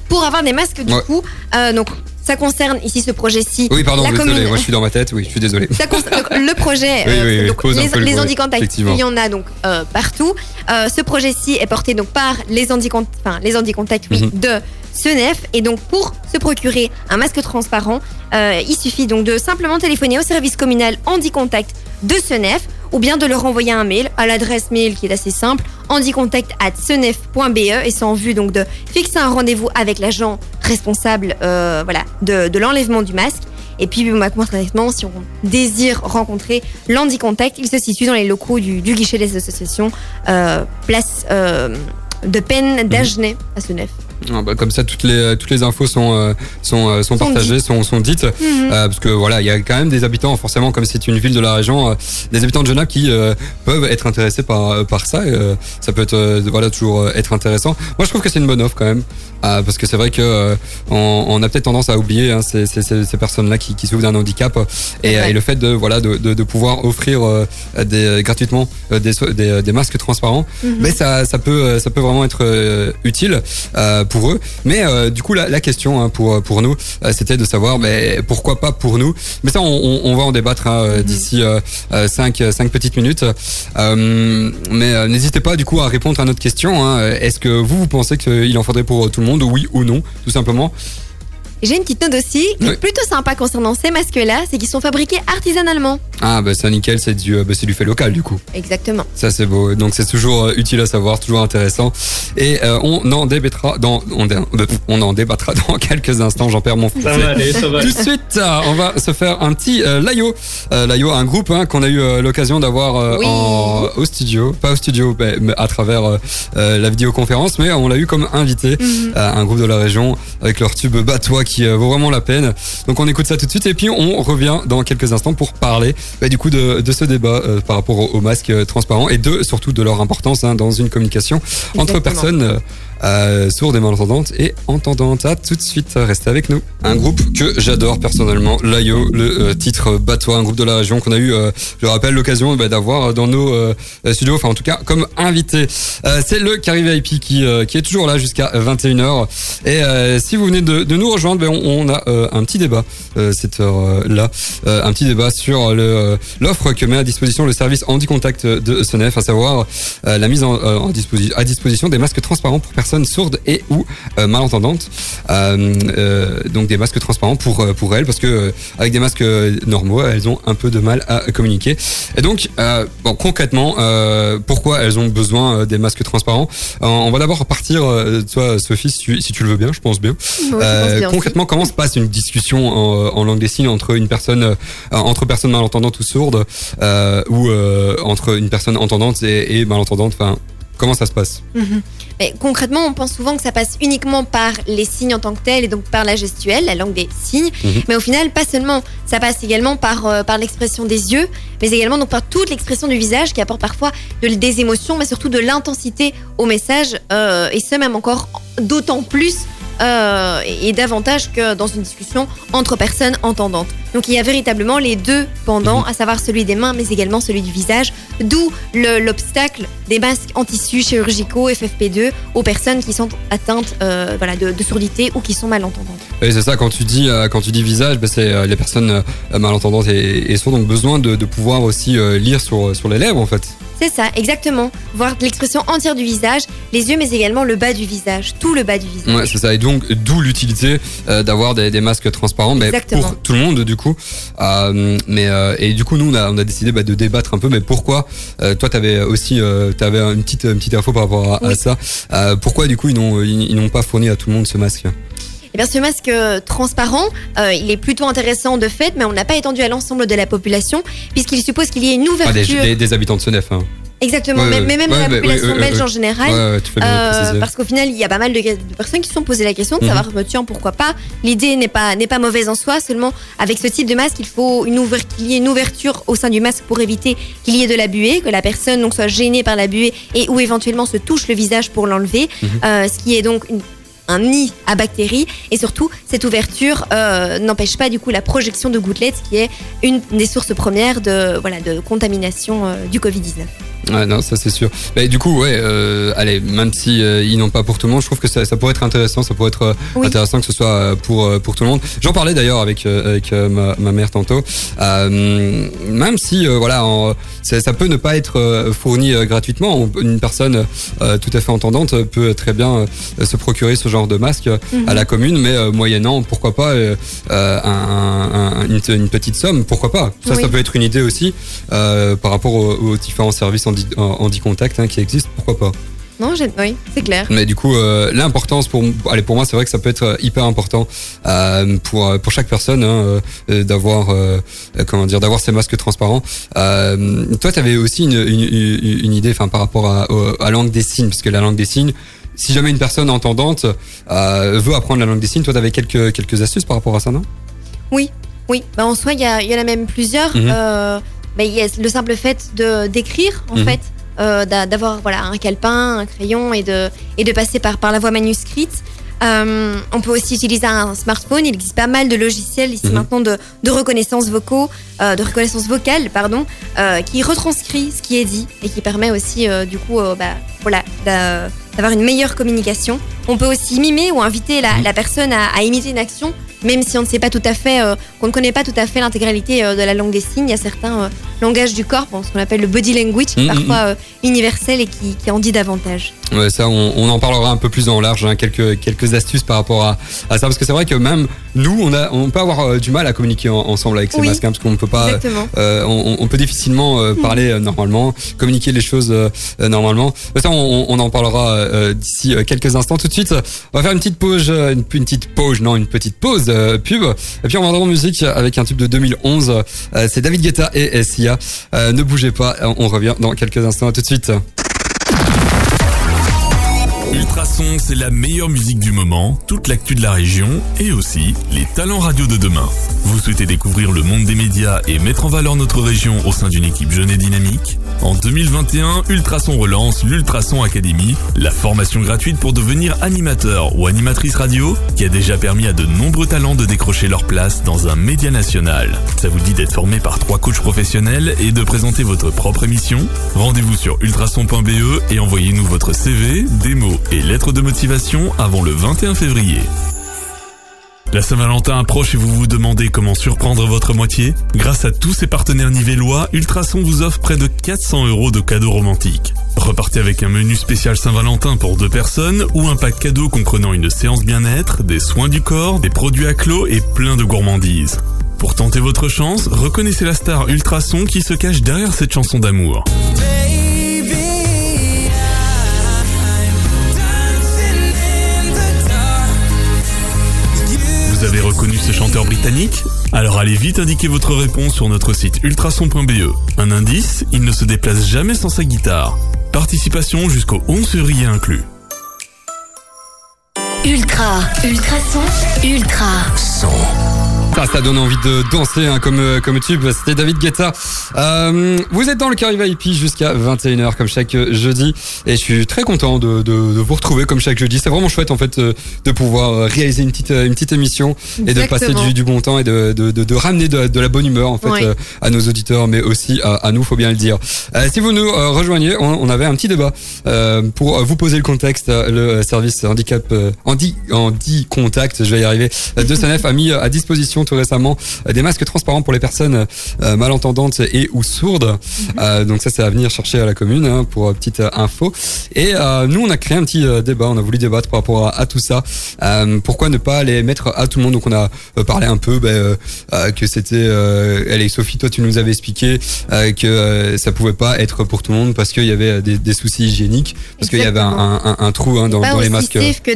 Pour avoir des masques du Ouais. coup, euh, donc ça concerne ici ce projet-ci. Oui pardon la désolé commune- moi je suis dans ma tête oui je suis désolé. Ça concerne- donc, le projet, Oui, euh, oui, donc, les, le les effectivement. il y en a donc euh, partout. Euh, ce projet-ci est porté donc par les handicontacts, enfin les handicontacts, oui, Mhm. de Senef. Et donc pour se procurer un masque transparent, euh, il suffit donc de simplement téléphoner au service communal handicontact de Senef ou bien de leur envoyer un mail à l'adresse mail qui est assez simple handicontact@senef.be et c'est en vue donc de fixer un rendez-vous avec l'agent responsable euh, voilà de, l'enlèvement du masque. Et puis bah, concrètement si on désire rencontrer l'handicontact il se situe dans les locaux du, du guichet des associations euh, place euh, de peine d'Agenais à Senef Ah bah, comme ça, toutes les toutes les infos sont euh, sont euh, sont Sont partagées, sont sont dites, Mhm. Euh, parce que voilà, il y a quand même des habitants, forcément, comme c'est une ville de la région, euh, des habitants de Genappe qui euh, peuvent être intéressés par euh, par ça. et, euh, ça peut être euh, voilà toujours euh, être intéressant. Moi, je trouve que c'est une bonne offre quand même, euh, parce que c'est vrai que euh, on, on a peut-être tendance à oublier hein, ces, ces, ces personnes-là qui, qui souffrent d'un handicap et, Ouais. et le fait de voilà de, de, de pouvoir offrir euh, des gratuitement euh, des, des des masques transparents, Mhm. mais ça ça peut euh, ça peut vraiment être euh, utile euh, pour eux. Mais euh, du coup la, la question hein, pour pour nous euh, c'était de savoir mais pourquoi pas pour nous. Mais ça on, on, on va en débattre hein, euh, d'ici 5 cinq petites minutes. Euh, mais euh, n'hésitez pas du coup à répondre à notre question. hein. Est-ce que vous vous pensez qu'il en faudrait pour tout le monde? Oui ou non tout simplement. J'ai une petite note aussi Oui. plutôt sympa concernant ces masques-là, c'est qu'ils sont fabriqués artisanalement. Ah bah ça nickel, c'est du, euh, bah, c'est du fait local du coup. Exactement. Ça c'est beau, donc c'est toujours euh, utile à savoir, toujours intéressant. Et euh, on en débattra dans, on, on en débattra dans quelques instants. J'en perds mon Ça français. va aller, ça va Tout de suite, on va se faire un petit euh, Layo. Euh, Layo, un groupe hein, qu'on a eu euh, l'occasion d'avoir euh, Oui. au studio, pas au studio, mais, mais à travers la vidéoconférence, mais on l'a eu comme invité, Mhm. euh, un groupe de la région avec leur tube Batois qui euh, vaut vraiment la peine. Donc on écoute ça tout de suite et puis on revient dans quelques instants pour parler bah, du coup de, de ce débat euh, par rapport aux, aux masques euh, transparents et de surtout de leur importance hein, dans une communication entre personnes euh, sourdes et malentendantes et entendantes. À tout de suite, restez avec nous. Un groupe que j'adore personnellement, l'AIO, le euh, titre Batois, un groupe de la région qu'on a eu, euh, je le rappelle, l'occasion bah, d'avoir dans nos euh, studios, enfin en tout cas comme invité. C'est le Carré VIP qui, qui est toujours là jusqu'à 21h. Et si vous venez de, nous rejoindre, ben, on, a un petit débat cette heure-là, un petit débat sur l'offre que met à disposition le service Handicontact de Senef, à savoir la mise en disposi- à disposition des masques transparents pour personnes sourdes et ou euh, malentendantes. Euh, euh, donc des masques transparents pour euh, pour elles parce que avec des masques normaux, elles ont un peu de mal à communiquer. Et donc bon concrètement, pourquoi elles ont besoin des masques transparents? On va d'abord partir, toi Sophie, si tu, si tu le veux bien, je pense bien. Oui, je pense bien concrètement, comment se passe une discussion en, en langue des signes entre une personne, entre personnes malentendantes ou sourdes, euh, ou euh, entre une personne entendante et, et malentendante? Enfin, comment ça se passe Mhm. Mais concrètement, on pense souvent que ça passe uniquement par les signes en tant que tels et donc par la gestuelle, la langue des signes. Mhm. Mais au final, pas seulement. Ça passe également par, euh, par l'expression des yeux, mais également donc par toute l'expression du visage qui apporte parfois de, des émotions, mais surtout de l'intensité au message. euh, et ce, même encore d'autant plus euh, et et davantage que dans une discussion entre personnes entendantes. Donc il y a véritablement les deux pendants, à savoir celui des mains, mais également celui du visage, d'où le- l'obstacle des masques en tissu chirurgicaux FFP2 aux personnes qui sont atteintes euh, voilà, de, de surdité ou qui sont malentendantes. Et c'est ça quand tu dis euh, quand tu dis visage, ben, c'est euh, les personnes malentendantes et, et sourdes ont besoin de, de pouvoir aussi lire sur sur les lèvres en fait. C'est ça, exactement. Voir l'expression entière du visage, les yeux, mais également le bas du visage, tout le bas du visage. Ouais, c'est ça. Et donc, d'où l'utilité euh, d'avoir des, des masques transparents, mais Exactement. pour tout le monde, du coup. Euh, mais euh, et du coup, nous, on a, on a décidé bah, de débattre un peu. Mais pourquoi euh, Toi, t'avais aussi, t'avais une petite, une petite info par rapport à, ça. Pourquoi, du coup, ils n'ont, ils, ils n'ont pas fourni à tout le monde ce masque? Eh bien, ce masque transparent, euh, il est plutôt intéressant de fait, mais on n'a pas étendu à l'ensemble de la population, puisqu'il suppose qu'il y ait une Ah, des, ouverture. des, des habitants de Senef. Hein. Exactement, Ouais, mais, même Ouais, la population ouais, belge en général. Euh, parce qu'au final, il y a pas mal de, de personnes qui se sont posées la question de savoir, bah, tiens, pourquoi pas. L'idée n'est pas, n'est pas mauvaise en soi, seulement avec ce type de masque, il faut une qu'il y ait une ouverture au sein du masque pour éviter qu'il y ait de la buée, que la personne donc, soit gênée par la buée et ou éventuellement se touche le visage pour l'enlever, Mhm. Euh, ce qui est donc une- un nid à bactéries et surtout cette ouverture euh, n'empêche pas du coup la projection de gouttelettes qui est une des sources premières de voilà de contamination euh, du Covid-19. Ouais, non, ça c'est sûr. Mais du coup, ouais, euh, allez, même si euh, ils n'ont pas pour tout le monde, je trouve que ça, ça pourrait être intéressant, ça pourrait être euh, Oui. intéressant que ce soit pour pour tout le monde. J'en parlais d'ailleurs avec avec ma, ma mère tantôt. Même si voilà, en- ça, peut ne pas être fourni gratuitement, une personne tout à fait entendante peut très bien se procurer ce genre de masque Mhm. à la commune, mais moyennant, pourquoi pas un- un- une, une petite somme, pourquoi pas. Ça, Oui. ça peut être une idée aussi par rapport aux, aux différents services handi, handi contact hein, qui existent, pourquoi pas? Non, j'ai- oui, c'est clair. Mais du coup, euh, l'importance pour, allez, pour moi, c'est vrai que ça peut être euh, hyper important euh, pour pour chaque personne hein, euh, d'avoir comment dire d'avoir ces masques transparents. Toi, tu avais aussi une, une, une- une idée, enfin par rapport à, la langue des signes, parce que la langue des signes. Si jamais une personne entendante veut apprendre la langue des signes, toi, tu avais quelques, quelques astuces par rapport à ça, non? Oui, oui. Bah, en soi, il y, y en a même plusieurs. Mhm. Bah, le simple fait de d'écrire, en Mhm. fait, euh, d'a- d'avoir voilà un calepin, un crayon et de et de passer par par la voie manuscrite. Euh, on peut aussi utiliser un smartphone. Il existe pas mal de logiciels ici Mhm. maintenant de, de reconnaissance vocaux, euh, de reconnaissance vocale, pardon, euh, qui retranscrit ce qui est dit et qui permet aussi du coup, bah, voilà, d'a- d'avoir une meilleure communication. On peut aussi mimer ou inviter la, la personne à, à imiter une action, même si on ne sait pas tout à fait euh, qu'on ne connaît pas tout à fait l'intégralité euh, de la langue des signes. Il y a certains euh, langages du corps, bon, ce qu'on appelle le body language, qui est Mm, parfois mm, universel et qui, qui en dit davantage. Ouais, ça, on, on en parlera un peu plus en large, hein, quelques quelques astuces par rapport à, à ça, parce que c'est vrai que même nous, on a, on peut avoir du mal à communiquer en- ensemble avec ces Oui. masques, hein, parce qu'on peut pas, on, on peut difficilement euh, parler normalement, communiquer les choses normalement. Ça, on, en parlera d'ici quelques instants. Tout de suite, on va faire une petite pause, une, une petite pause, non, une petite pause pub, et puis on va en musique avec un tube de 2011. euh, c'est David Guetta et Sia. Euh, ne bougez pas, on revient dans quelques instants. À tout de suite. Ultrason, c'est la meilleure musique du moment, toute l'actu de la région et aussi les talents radio de demain. Vous souhaitez découvrir le monde des médias et mettre en valeur notre région au sein d'une équipe jeune et dynamique? En 2021, Ultrason relance l'Ultrason Academy, la formation gratuite pour devenir animateur ou animatrice radio qui a déjà permis à de nombreux talents de décrocher leur place dans un média national. Ça vous dit d'être formé par trois coachs professionnels et de présenter votre propre émission? Rendez-vous sur ultrason.be et envoyez-nous votre CV, démo et lettre de motivation avant le 21 février. La Saint-Valentin approche et vous vous demandez comment surprendre votre moitié Grâce à tous ses partenaires nivellois, Ultrason vous offre près de 400 euros de cadeaux romantiques. Repartez avec un menu spécial Saint-Valentin pour deux personnes ou un pack cadeau comprenant une séance bien-être, des soins du corps, des produits à clos et plein de gourmandises. Pour tenter votre chance, reconnaissez la star Ultrason qui se cache derrière cette chanson d'amour. Vous avez reconnu ce chanteur britannique Alors allez vite indiquer votre réponse sur notre site ultrason.be. Un indice, il ne se déplace jamais sans sa guitare. Participation jusqu'au 11 février inclus. Ultra, ultrason, ultra. Ça, ça donne envie de danser hein, comme euh, comme tube. C'était David Guetta. Euh, vous êtes dans le Carry VIP jusqu'à 21h comme chaque euh, jeudi et je suis très content de, de, de vous retrouver comme chaque jeudi. C'est vraiment chouette en fait euh, de pouvoir réaliser une petite une petite émission et de passer du, du bon temps et de de, ramener de, la bonne humeur en fait Ouais. à nos auditeurs mais aussi à, à nous faut bien le dire. Euh, si vous nous rejoignez, on, on avait un petit débat euh, pour vous poser le contexte. Le service handicap handi handi contact, je vais y arriver. De Sanef a mis à disposition tout récemment euh, des masques transparents pour les personnes euh, malentendantes et ou sourdes. Euh, donc ça c'est à venir chercher à la commune hein, pour petite info. Et nous on a créé un petit débat, on a voulu débattre par rapport à, à tout ça. Pourquoi ne pas les mettre à tout le monde? Donc on a parlé un peu ben, que c'était et Sophie, toi tu nous avais expliqué que ça pouvait pas être pour tout le monde parce qu'il y avait des, des soucis hygiéniques, parce qu'il y avait un, un, un- un trou hein, dans, pas dans les masques. safe que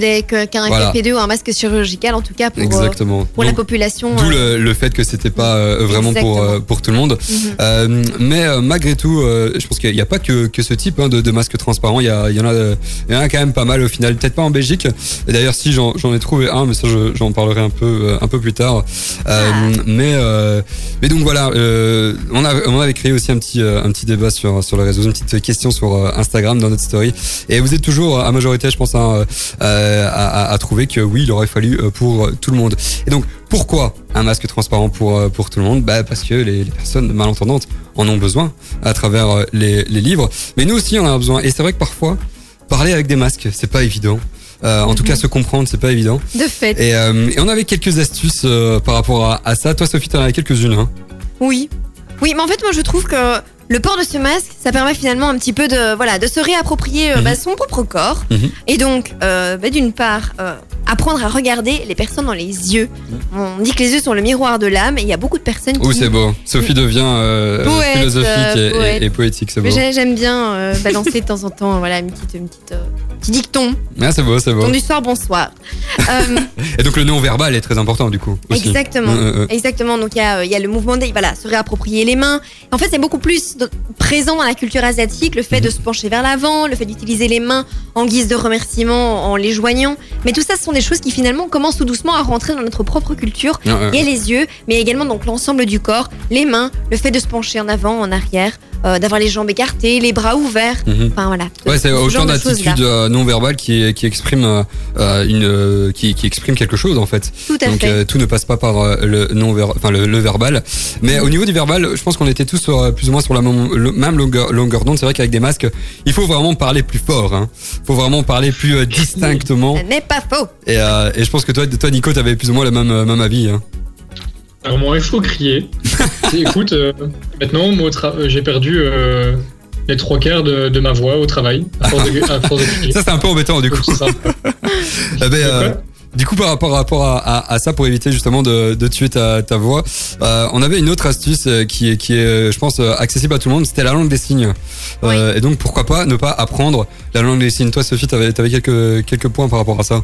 qu'un Voilà. KP2 ou un masque chirurgical, en tout cas pour, Exactement. pour la population. D'où euh, le, le fait que c'était pas euh, vraiment pour Exactement. euh, pour tout le monde. Mhm. Euh, mais euh, malgré tout, euh, je pense qu'il n'y a pas que, que ce type hein, de, de masque transparent. Il y, a, il y en a, euh, il y en a quand même pas mal au final. Peut-être pas en Belgique. Et d'ailleurs, si j'en j'en ai trouvé un, mais ça je- j'en parlerai un peu euh, un peu plus tard. Euh, Mais euh, mais donc voilà, euh, on a on avait créé aussi un petit euh, un petit débat sur sur le réseau, une petite question sur euh, Instagram dans notre story. Et vous êtes toujours à majorité, je pense, hein, euh, à, à, à trouver que oui, il aurait fallu euh, pour tout le monde. Et donc pourquoi un masque transparent pour euh, pour tout le monde? Bah parce que les, les personnes malentendantes en ont besoin à travers euh, les, les livres. Mais nous aussi on en a besoin. Et c'est vrai que parfois parler avec des masques, c'est pas évident. Euh, en tout cas, se comprendre, c'est pas évident. De fait. Et, euh, et on avait quelques astuces euh, par rapport à, à ça. Toi, Sophie, t'en avais quelques-unes. Hein? Oui. Oui, mais en fait, moi, je trouve que le port de ce masque, ça permet finalement un petit peu de, voilà, de se réapproprier euh, Mhm. bah, son propre corps. Mhm. Et donc, euh, bah, d'une part, euh, apprendre à regarder les personnes dans les yeux. On dit que les yeux sont le miroir de l'âme, et il y a beaucoup de personnes qui. Oh, c'est beau. Sophie devient euh, Poète, philosophique et, poète. et- et poétique, c'est beau. J'aime bien balancer de temps en temps, voilà, une petite, une petite, petit dicton. Ah, c'est beau, c'est beau. Ton du soir, bonsoir. Et donc le non-verbal est très important du coup. Aussi. Exactement, Euh, euh, euh. exactement. Donc il y a, y a le mouvement des, voilà, se réapproprier les mains. En fait, c'est beaucoup plus de- présent dans la culture asiatique, le fait de se pencher vers l'avant, le fait d'utiliser les mains en guise de remerciement, en les joignant. Mais tout ça, ce sont des choses qui finalement commencent tout doucement à rentrer dans notre propre culture. Il y a les yeux, mais également donc l'ensemble du corps, les mains, le fait de se pencher en avant, en arrière, euh, d'avoir les jambes écartées, les bras ouverts. Mhm. Enfin voilà. Ouais, c'est Ce autant d'attitudes euh, non verbales qui, qui expriment euh, une qui, qui expriment quelque chose en fait. Tout à Donc fait. euh, tout ne passe pas par le non ver- enfin le, le verbal. Mais au niveau du verbal, je pense qu'on était tous sur, plus ou moins sur la même, longueur, longueur d'onde. C'est vrai qu'avec des masques, il faut vraiment parler plus fort. Hein. faut vraiment parler plus euh, distinctement. Ce n'est pas faux. Et, euh, et je pense que toi, toi Nico, t'avais plus ou moins le même euh, même avis. Hein. Alors moi, il faut crier. Écoute, euh, maintenant, moi, j'ai perdu euh, les trois quarts de, de ma voix au travail. À force de, à force de crier. Ça c'est un peu embêtant du coup. C'est du coup, par rapport, par rapport à, à- à ça, pour éviter justement de, de tuer ta, ta voix, euh, on avait une autre astuce euh, qui est, qui est, euh, je pense, accessible à tout le monde. C'était la langue des signes. Euh, Et donc, pourquoi pas ne pas apprendre la langue des signes? Toi, Sophie, t'avais avais quelques, quelques points par rapport à ça.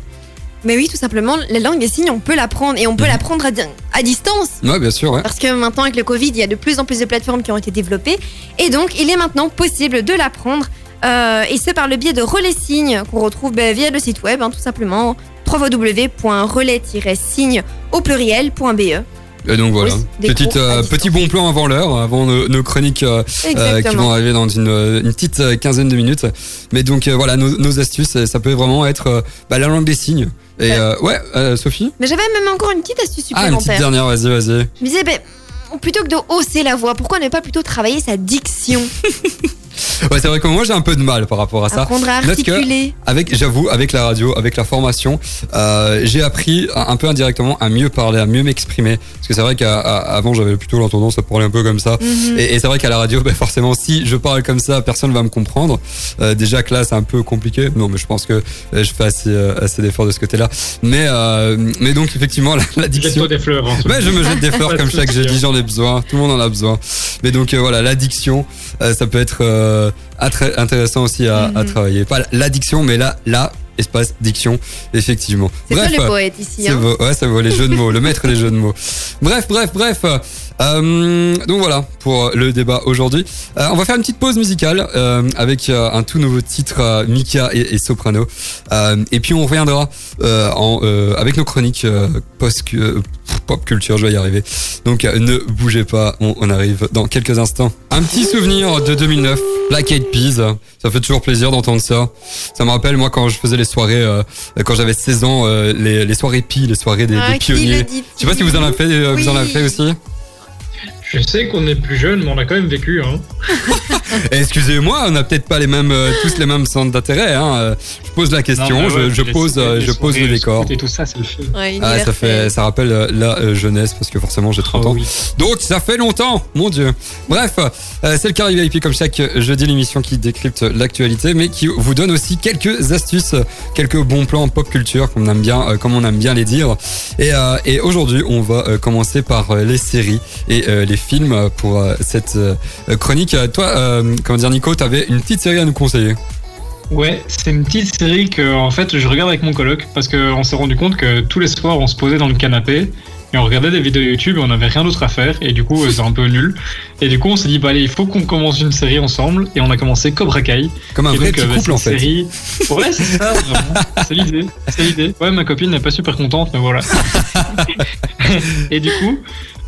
Mais oui, tout simplement, la langue des signes, on peut l'apprendre et on peut l'apprendre à, di- à distance. Ouais, bien sûr, ouais. Parce que maintenant, avec le Covid, il y a de plus en plus de plateformes qui ont été développées. Et donc, il est maintenant possible de l'apprendre. euh, et ce, par le biais de Relais Signes, qu'on retrouve ben, via le site web, hein, tout simplement, www.relais-signes au pluriel.be. Et donc voilà, Oui, Petite, euh, petit bon plan avant l'heure, avant nos, nos chroniques euh, euh, qui vont arriver dans une, une petite quinzaine de minutes. Mais donc voilà, nos, nos astuces, ça peut vraiment être bah, la langue des signes. Et ouais, Sophie? Mais j'avais même encore une petite astuce Ah, une petite supplémentaire. dernière, vas-y, vas-y. Je me disais, ben, plutôt que de hausser la voix, pourquoi ne pas plutôt travailler sa diction? Ouais, c'est vrai que moi j'ai un peu de mal par rapport à ça. Apprendre à que avec, j'avoue, avec la radio, avec la formation, euh, j'ai appris un peu indirectement à mieux parler, à mieux m'exprimer. Parce que c'est vrai qu'avant j'avais plutôt la tendance à parler un peu comme ça. Mhm. Et, et c'est vrai qu'à la radio, ben, forcément, si je parle comme ça, personne va me comprendre. Euh, déjà que là, c'est un peu compliqué. Non, mais je pense que euh, je fais assez, assez d'efforts de ce côté-là. Mais, euh, mais donc effectivement, la, la diction. Jette-toi des fleurs. Ouais, je me jette des fleurs comme chaque jeudi, hein. j'en ai besoin. Tout le monde en a besoin. Mais donc euh, voilà, l'addiction, euh, ça peut être euh, intéressant aussi à, Mhm. à travailler. Pas l'addiction, mais là, là, espace diction, effectivement. C'est toi Bref, le euh, poète ici. Hein. beau, ouais, c'est beau, les jeux de mots, le maître des jeux de mots. Bref, bref, bref. Euh, donc voilà pour le débat aujourd'hui. Euh, on va faire une petite pause musicale euh, avec euh, un tout nouveau titre, euh, Mika et, et Soprano. Euh, et puis on reviendra euh, en, euh, avec nos chroniques euh, post euh, pop culture, je vais y arriver. Donc euh, ne bougez pas, on, on arrive dans quelques instants. Un petit souvenir de 2009, Black Eyed Peas. Ça fait toujours plaisir d'entendre ça. Ça me rappelle moi quand je faisais les soirées, euh, quand j'avais 16 ans, euh, les, les soirées pi, les soirées des, Ah, des pionniers. Je sais pas si vous en avez fait, euh, vous en avez fait aussi. Je sais qu'on est plus jeune, mais on a quand même vécu. Hein. Excusez-moi, on n'a peut-être pas les mêmes, euh, tous les mêmes centres d'intérêt. Hein. Euh, Je pose la question, Non, mais ouais, je, pose, euh, je pose le décor. Et tout ça, c'est le feu. Ouais, Ah, ça fait, ça rappelle la euh, jeunesse parce que forcément j'ai 30 Oh ans. oui. Donc ça fait longtemps, mon dieu. Bref, euh, c'est le Carré VIP comme chaque jeudi l'émission qui décrypte l'actualité, mais qui vous donne aussi quelques astuces, quelques bons plans pop culture comme on aime bien, euh, comme on aime bien les dire. Et, euh, et aujourd'hui, on va euh, commencer par euh, les séries et euh, les films pour euh, cette euh, chronique. Euh, Toi, euh, comment dire, Nico, t'avais une petite série à nous conseiller. Ouais, c'est une petite série que en fait je regarde avec mon coloc parce qu'on s'est rendu compte que tous les soirs on se posait dans le canapé et on regardait des vidéos YouTube et on n'avait rien d'autre à faire et du coup euh, c'est un peu nul. Et du coup on s'est dit bah allez il faut qu'on commence une série ensemble et on a commencé Cobra Kai. Comme un Et vrai donc, petit euh, bah, couple en fait. série- Ouais c'est ça vraiment. C'est l'idée. C'est l'idée. Ouais ma copine n'est pas super contente mais voilà. et du coup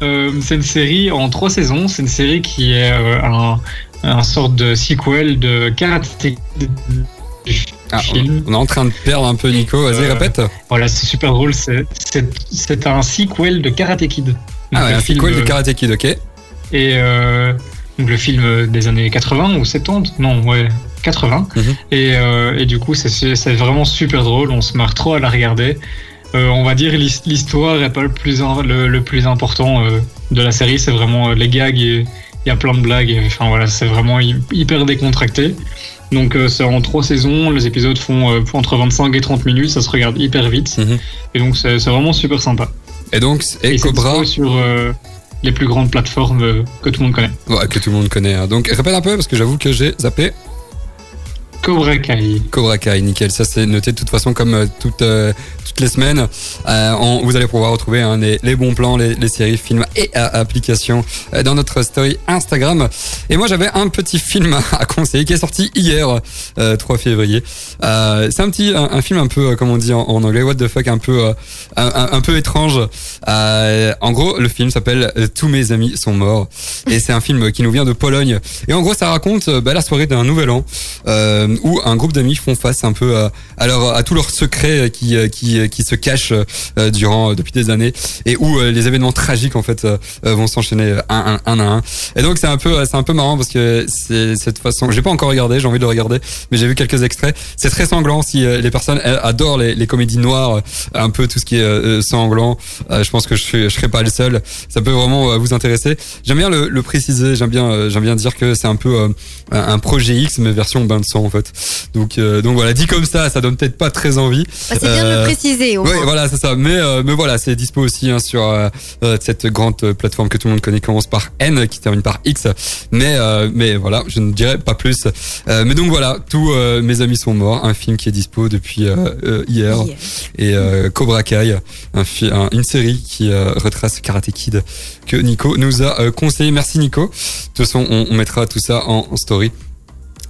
euh, c'est une série en trois saisons. C'est une série qui est euh, un un sorte de sequel de Karate Kid Ah, film. on est en train de perdre un peu Nico. Vas-y, Euh, répète. Voilà, c'est super drôle. C'est- un sequel de Karate Kid. Donc, Ah ouais, un film, sequel de Karate Kid, ok. Et euh, donc le film des années 80 ou 70 Non, ouais, 80. Mhm. et, euh, et du coup, c'est- vraiment super drôle. On se marre trop à la regarder. On va dire l'his- l'histoire est pas le plus, le, le plus important de la série. C'est vraiment les gags et il y a plein de blagues. Enfin voilà, c'est vraiment hy- hyper décontracté. Donc euh, c'est en trois saisons, les épisodes font euh, entre 25 et 30 minutes, ça se regarde hyper vite. Mhm. Et donc c'est vraiment super sympa. Et donc, et, Cobra, sur euh, les plus grandes plateformes que tout le monde connaît. ouais, que tout le monde connaît. hein. Donc, répète un peu parce que j'avoue que j'ai zappé. Cobra Kai. Cobra Kai, nickel. Ça, c'est noté de toute façon comme euh, toutes, euh, toutes les semaines. Euh, on- vous allez pouvoir retrouver hein, les, les bons plans, les, les séries, films et euh, applications euh, dans notre story Instagram. Et moi, j'avais un petit film à conseiller qui est sorti hier, euh, 3 février. C'est un petit, un, film un peu, comme on dit en, anglais, what the fuck, un peu, un, peu étrange. En gros, le film s'appelle Tous mes amis sont morts. Et c'est un film qui nous vient de Pologne. Et en gros, ça raconte bah, la soirée d'un nouvel an. Où un groupe d'amis font face un peu à, leur, à tous leurs secrets qui, euh, qui, qui se cachent euh, durant depuis des années et où euh, les événements tragiques en fait euh, vont s'enchaîner un, à un. Et donc c'est un peu c'est un peu marrant parce que c'est cette façon. J'ai pas encore regardé, j'ai envie de le regarder, mais j'ai vu quelques extraits. C'est très sanglant si euh, les personnes adorent les, comédies noires, euh, un peu tout ce qui est euh, sanglant. Euh, je pense que je, suis- serai pas le seul. Ça peut vraiment euh, vous intéresser. J'aime bien le, le préciser. J'aime bien euh, j'aime bien dire que c'est un peu euh, un projet X mais version bain de sang en fait. Donc euh, donc voilà dit comme ça, ça donne peut-être pas très envie. Bah, c'est bien de le Euh, préciser, au Oui, moins. voilà, c'est ça. Mais euh, mais voilà, c'est dispo aussi hein, sur cette grande plateforme que tout le monde connaît, qui commence par N, qui termine par X. Mais mais voilà, je ne dirai pas plus. Mais donc voilà, tous mes amis sont morts. Un film qui est dispo depuis hier et Cobra Kai, un, fi- un- une série qui retrace Karate Kid que Nico nous a conseillé. Merci Nico. De toute façon, on, on mettra tout ça en, en story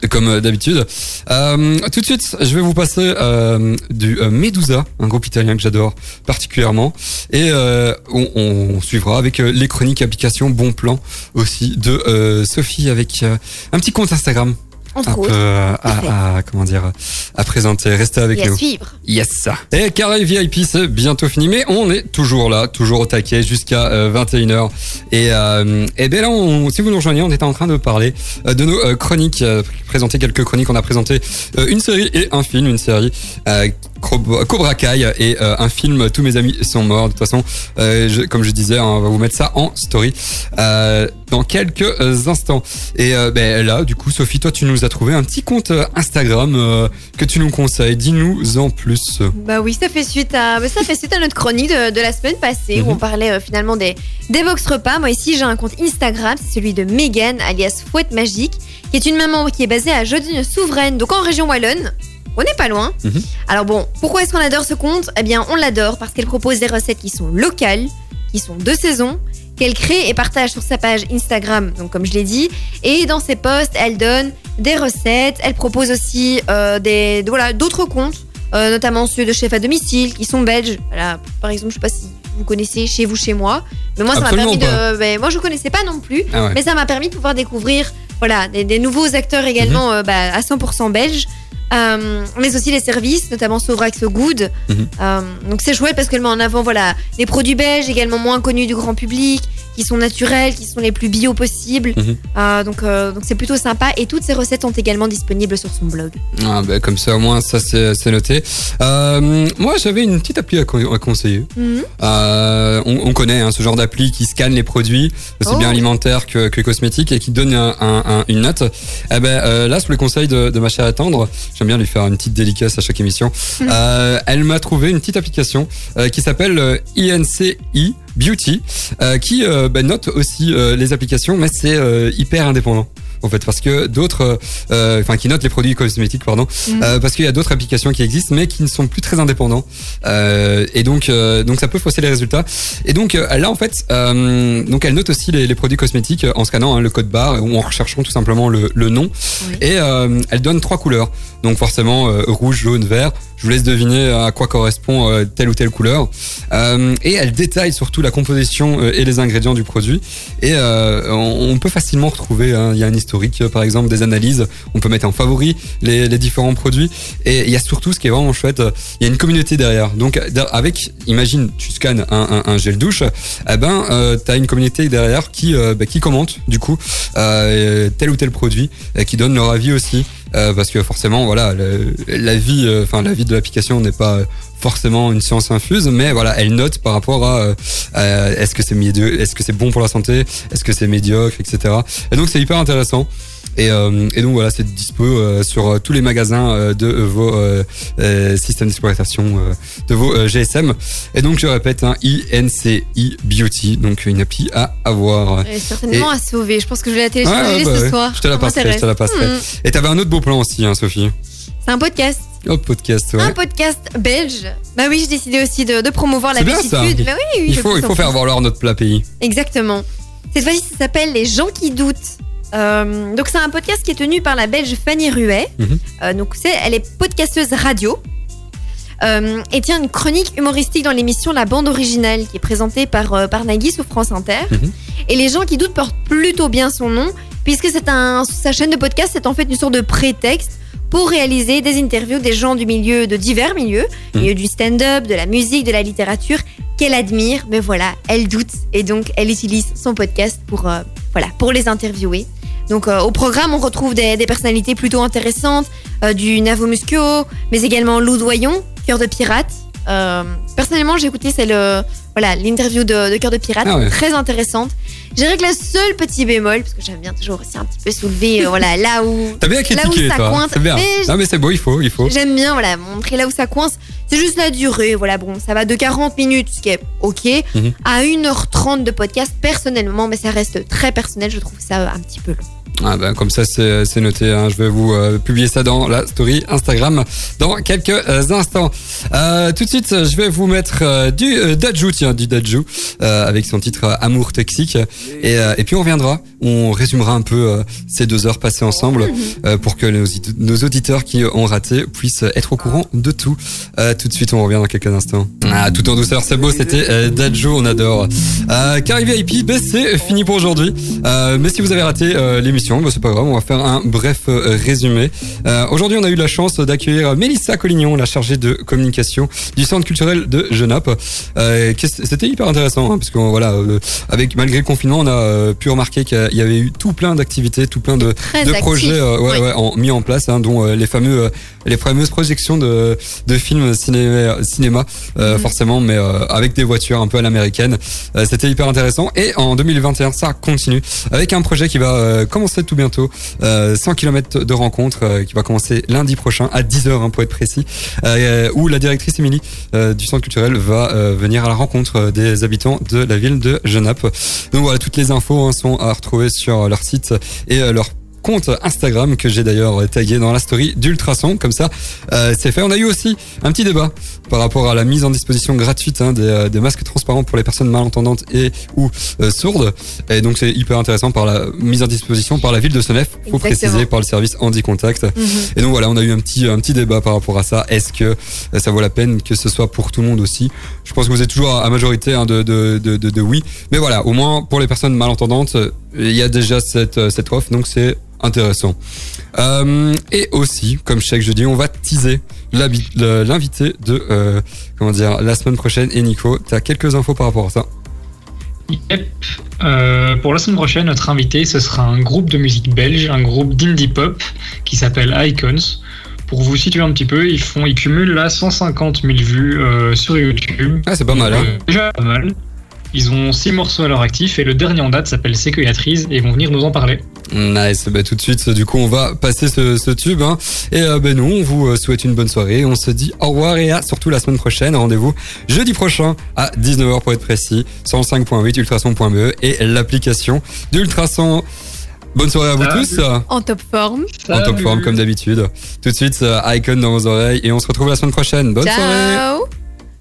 comme euh, d'habitude. Euh, tout de suite, je vais vous passer euh, du euh, Medusa, un groupe italien que j'adore particulièrement. Et euh, on, on suivra avec euh, les chroniques applications Bon Plan aussi de Sophie avec un petit compte Instagram. Entre un autres. peu euh, à à, comment dire à présenter. Restez avec Et à nous. suivre. Yes. Et Carré VIP, c'est bientôt fini, mais on est toujours là, toujours au taquet jusqu'à euh, 21h. Et, euh, et ben là, on- si vous nous rejoignez, on était en train de parler euh, de nos euh, chroniques, euh, présenter quelques chroniques. On a présenté euh, une série et un film, une série. euh, Cobra Kai et euh, un film Tous mes amis sont morts. De toute façon, euh, je- comme je disais, hein, on va vous mettre ça en story euh, dans quelques instants. Et ben, là, du coup, Sophie, toi, tu nous as trouvé un petit compte Instagram que tu nous conseilles. Dis-nous en plus. Bah oui, ça fait suite à, bah, ça fait suite à notre chronique de, de la semaine passée où Mhm. on parlait finalement des, des box repas. Moi ici, j'ai un compte Instagram, c'est celui de Megan, alias Fouette Magique, qui est une maman qui est basée à Jodine-Souveraine, donc en région Wallonne. On n'est pas loin. Alors bon, pourquoi est-ce qu'on adore ce compte Eh bien, on l'adore parce qu'elle propose des recettes qui sont locales, qui sont de saison, qu'elle crée et partage sur sa page Instagram, donc comme je l'ai dit. Et dans ses posts, elle donne des recettes. Elle propose aussi euh, des voilà d'autres comptes, euh, notamment ceux de chefs à domicile qui sont belges. Voilà, par exemple, je sais pas si vous connaissez chez vous, chez moi, mais moi ça m'a permis pas. de. ben, moi je connaissais pas non plus, Ah ouais. mais ça m'a permis de pouvoir découvrir voilà des, des nouveaux acteurs également Mhm. euh, bah, à 100% belges. Euh, mais aussi les services, notamment Sovrax Good. Mhm. Euh, donc c'est chouette parce qu'elle met en avant voilà des produits belges également moins connus du grand public, qui sont naturels, qui sont les plus bio possibles. Mhm. Euh, donc euh, donc c'est plutôt sympa et toutes ces recettes sont également disponibles sur son blog. Ah, ben, comme ça, au moins, ça, c'est noté. Euh, moi, j'avais une petite appli à, co- à conseiller. Mhm. On, on connaît hein, ce genre d'appli qui scanne les produits, aussi Oh. bien alimentaires que, que cosmétiques, et qui donne un- un- un- une note. Eh ben, là, sous les conseils de, de ma chère attendre, j'aime bien lui faire une petite dédicace à chaque émission. Elle m'a trouvé une petite application qui s'appelle INCI Beauty, euh, qui euh, ben, note aussi euh, les applications, mais c'est hyper indépendant. En fait, parce que d'autres, euh, enfin, qui notent les produits cosmétiques, pardon, Mhm. euh, parce qu'il y a d'autres applications qui existent, mais qui ne sont plus très indépendants, euh, et donc, donc ça peut fausser les résultats. Et donc là, en fait, donc elle note aussi les, les produits cosmétiques en scannant hein, le code barre ou en recherchant tout simplement le, le nom, et elle donne trois couleurs. Donc forcément rouge, jaune, vert. Je vous laisse deviner à quoi correspond telle ou telle couleur. Et elle détaille surtout la composition et les ingrédients du produit. Et on, on peut facilement retrouver, hein, il y a un euh, par exemple, des analyses. On peut mettre en favori les, différents produits. Et il y a surtout ce qui est vraiment chouette, euh, il y a une communauté derrière. Donc der- avec, imagine, tu scannes un, gel douche, eh ben euh, tu as une communauté derrière qui, euh, bah, qui commente du coup euh, tel ou tel produit, et qui donne leur avis aussi. Euh, parce que forcément, voilà, le- la vie, euh, enfin la vie de l'application n'est pas euh, forcément une science infuse, mais voilà, elle note par rapport à, euh, à est-ce que c'est est-ce que c'est bon pour la santé, est-ce que c'est médiocre, etc. Et donc c'est hyper intéressant. Et, euh, et donc voilà, c'est dispo euh, sur euh, tous les magasins euh, de euh, vos euh, euh, systèmes d'exploitation euh, de vos euh, GSM. Et donc je répète, hein, INCI Beauty, donc une appli à avoir. Et certainement Et- à sauver. Je pense que je vais la télécharger bah ce ouais. soir. Je te la passerai, je te la passerai. Hmm. Et t'avais un autre beau plan aussi, hein, Sophie. C'est un podcast. Podcast, ouais. Un podcast belge. Bah oui, j'ai décidé aussi de, de promouvoir la bien ça. Bah oui, oui, il je faut, il faut faire valoir notre plat pays. Exactement. Cette fois-ci, ça s'appelle Les gens qui doutent. Euh, donc, c'est un podcast qui est tenu par la belge Fanny Ruet. Mhm. Euh, donc, c'est, elle est podcasteuse radio. Euh, et tient une chronique humoristique dans l'émission La Bande Originale, qui est présentée par, euh, par Nagui sur France Inter. Mhm. Et Les gens qui doutent portent plutôt bien son nom, puisque c'est un, sa chaîne de podcast, c'est en fait une sorte de prétexte pour réaliser des interviews des gens du milieu, de divers milieux, milieu du stand-up, de la musique, de la littérature, qu'elle admire, mais voilà, elle doute et donc elle utilise son podcast pour, euh, voilà, pour les interviewer. Donc euh, au programme, on retrouve des, des personnalités plutôt intéressantes, euh, du Navo Muscio, mais également Lou Doyon, Cœur de Pirate. Personnellement, j'ai écouté c'est le voilà l'interview de, de Cœur de Pirate, Ah ouais. très intéressante. Je dirais que le seul petit bémol, parce que j'aime bien toujours aussi un petit peu soulever, euh, voilà là où T'as bien là où critiqué, ça toi. coince. C'est bien. Mais Non, mais c'est beau, il faut, il faut. J'aime bien voilà montrer là où ça coince. C'est juste la durée, voilà bon, ça va de 40 minutes, ce qui est ok, Mhm. à 1h30 de podcast personnellement, mais ça reste très personnel, je trouve ça euh, un petit peu long. Ah ben, comme ça, c'est c'est noté. hein. Je vais vous euh, publier ça dans la story Instagram dans quelques euh, instants. Euh, tout de suite, je vais vous mettre euh, du euh, Dajou, tiens, du Dajou, euh, avec son titre euh, Amour toxique. Et, euh, et puis on reviendra, on résumera un peu euh, ces deux heures passées ensemble euh, pour que nos, auditeurs qui ont raté puissent être au courant de tout. Tout de suite, on revient dans quelques instants. Ah, tout en douceur, c'est beau, c'était Dajou, on adore. Euh, Carré VIP, ben, c'est fini pour aujourd'hui. Euh, mais si vous avez raté euh, l'émission, ben, c'est pas grave, on va faire un bref résumé. Aujourd'hui, on a eu la chance d'accueillir Mélissa Collignon, la chargée de communication du Centre culturel de Genappe. C'était hyper intéressant, hein, parce que voilà, avec malgré le confinement, on a euh, pu remarquer qu'il y avait eu tout plein d'activités, tout plein de, projets euh, ouais, oui. ouais, en- mis en place, hein, dont euh, les fameux, les fameuses projections de, de films ciné, cinéma, Mhm. forcément, mais avec des voitures un peu à l'américaine. C'était hyper intéressant. Et en 2021, ça continue avec un projet qui va commencer tout bientôt, euh, 100 km de rencontre, qui va commencer lundi prochain à 10h hein, pour être précis, où la directrice Émilie du centre culturel va venir à la rencontre des habitants de la ville de Genappe. Donc voilà, toutes les infos hein, sont à retrouver sur leur site et euh, leur compte Instagram que j'ai d'ailleurs tagué dans la story d'Ultrason comme ça euh, c'est fait. On a eu aussi un petit débat par rapport à la mise en disposition gratuite hein, des, euh, des masques transparents pour les personnes malentendantes et ou euh, sourdes. Et donc c'est hyper intéressant par la mise en disposition par la ville de Senef. Faut Exactement. préciser par le service Handy Contact Mhm. et donc voilà on a eu un petit un petit débat par rapport à ça. Est-ce que euh, ça vaut la peine que ce soit pour tout le monde aussi? Je pense que vous êtes toujours à majorité hein, de, de, de, de, oui. Mais voilà au moins pour les personnes malentendantes il y a déjà cette, euh, cette offre donc c'est intéressant. Euh, et aussi, comme chaque jeudi, on va teaser l'invité de euh, comment dire la semaine prochaine. Et Nico, tu as quelques infos par rapport à ça? Yep. Euh, pour la semaine prochaine, notre invité, ce sera un groupe de musique belge, un groupe d'indie pop qui s'appelle Icons. Pour vous situer un petit peu, ils font, ils cumulent là 150 000 vues sur YouTube. Ah, c'est pas mal, hein. Déjà pas mal. Ils ont six morceaux à leur actif et le dernier en date s'appelle Sécueillatrise et ils vont venir nous en parler. Nice, bah, tout de suite, du coup, on va passer ce, ce tube. Hein. Et euh, ben nous, on vous euh, souhaite une bonne soirée. On se dit au revoir et à surtout la semaine prochaine. Rendez-vous jeudi prochain à 19h pour être précis. 105.8 ultrason.be et l'application d'Ultrason. Bonne soirée à vous Salut. tous. En top forme. En top forme comme d'habitude. Tout de suite, euh, Icon dans vos oreilles et on se retrouve la semaine prochaine. Bonne soirée. Ciao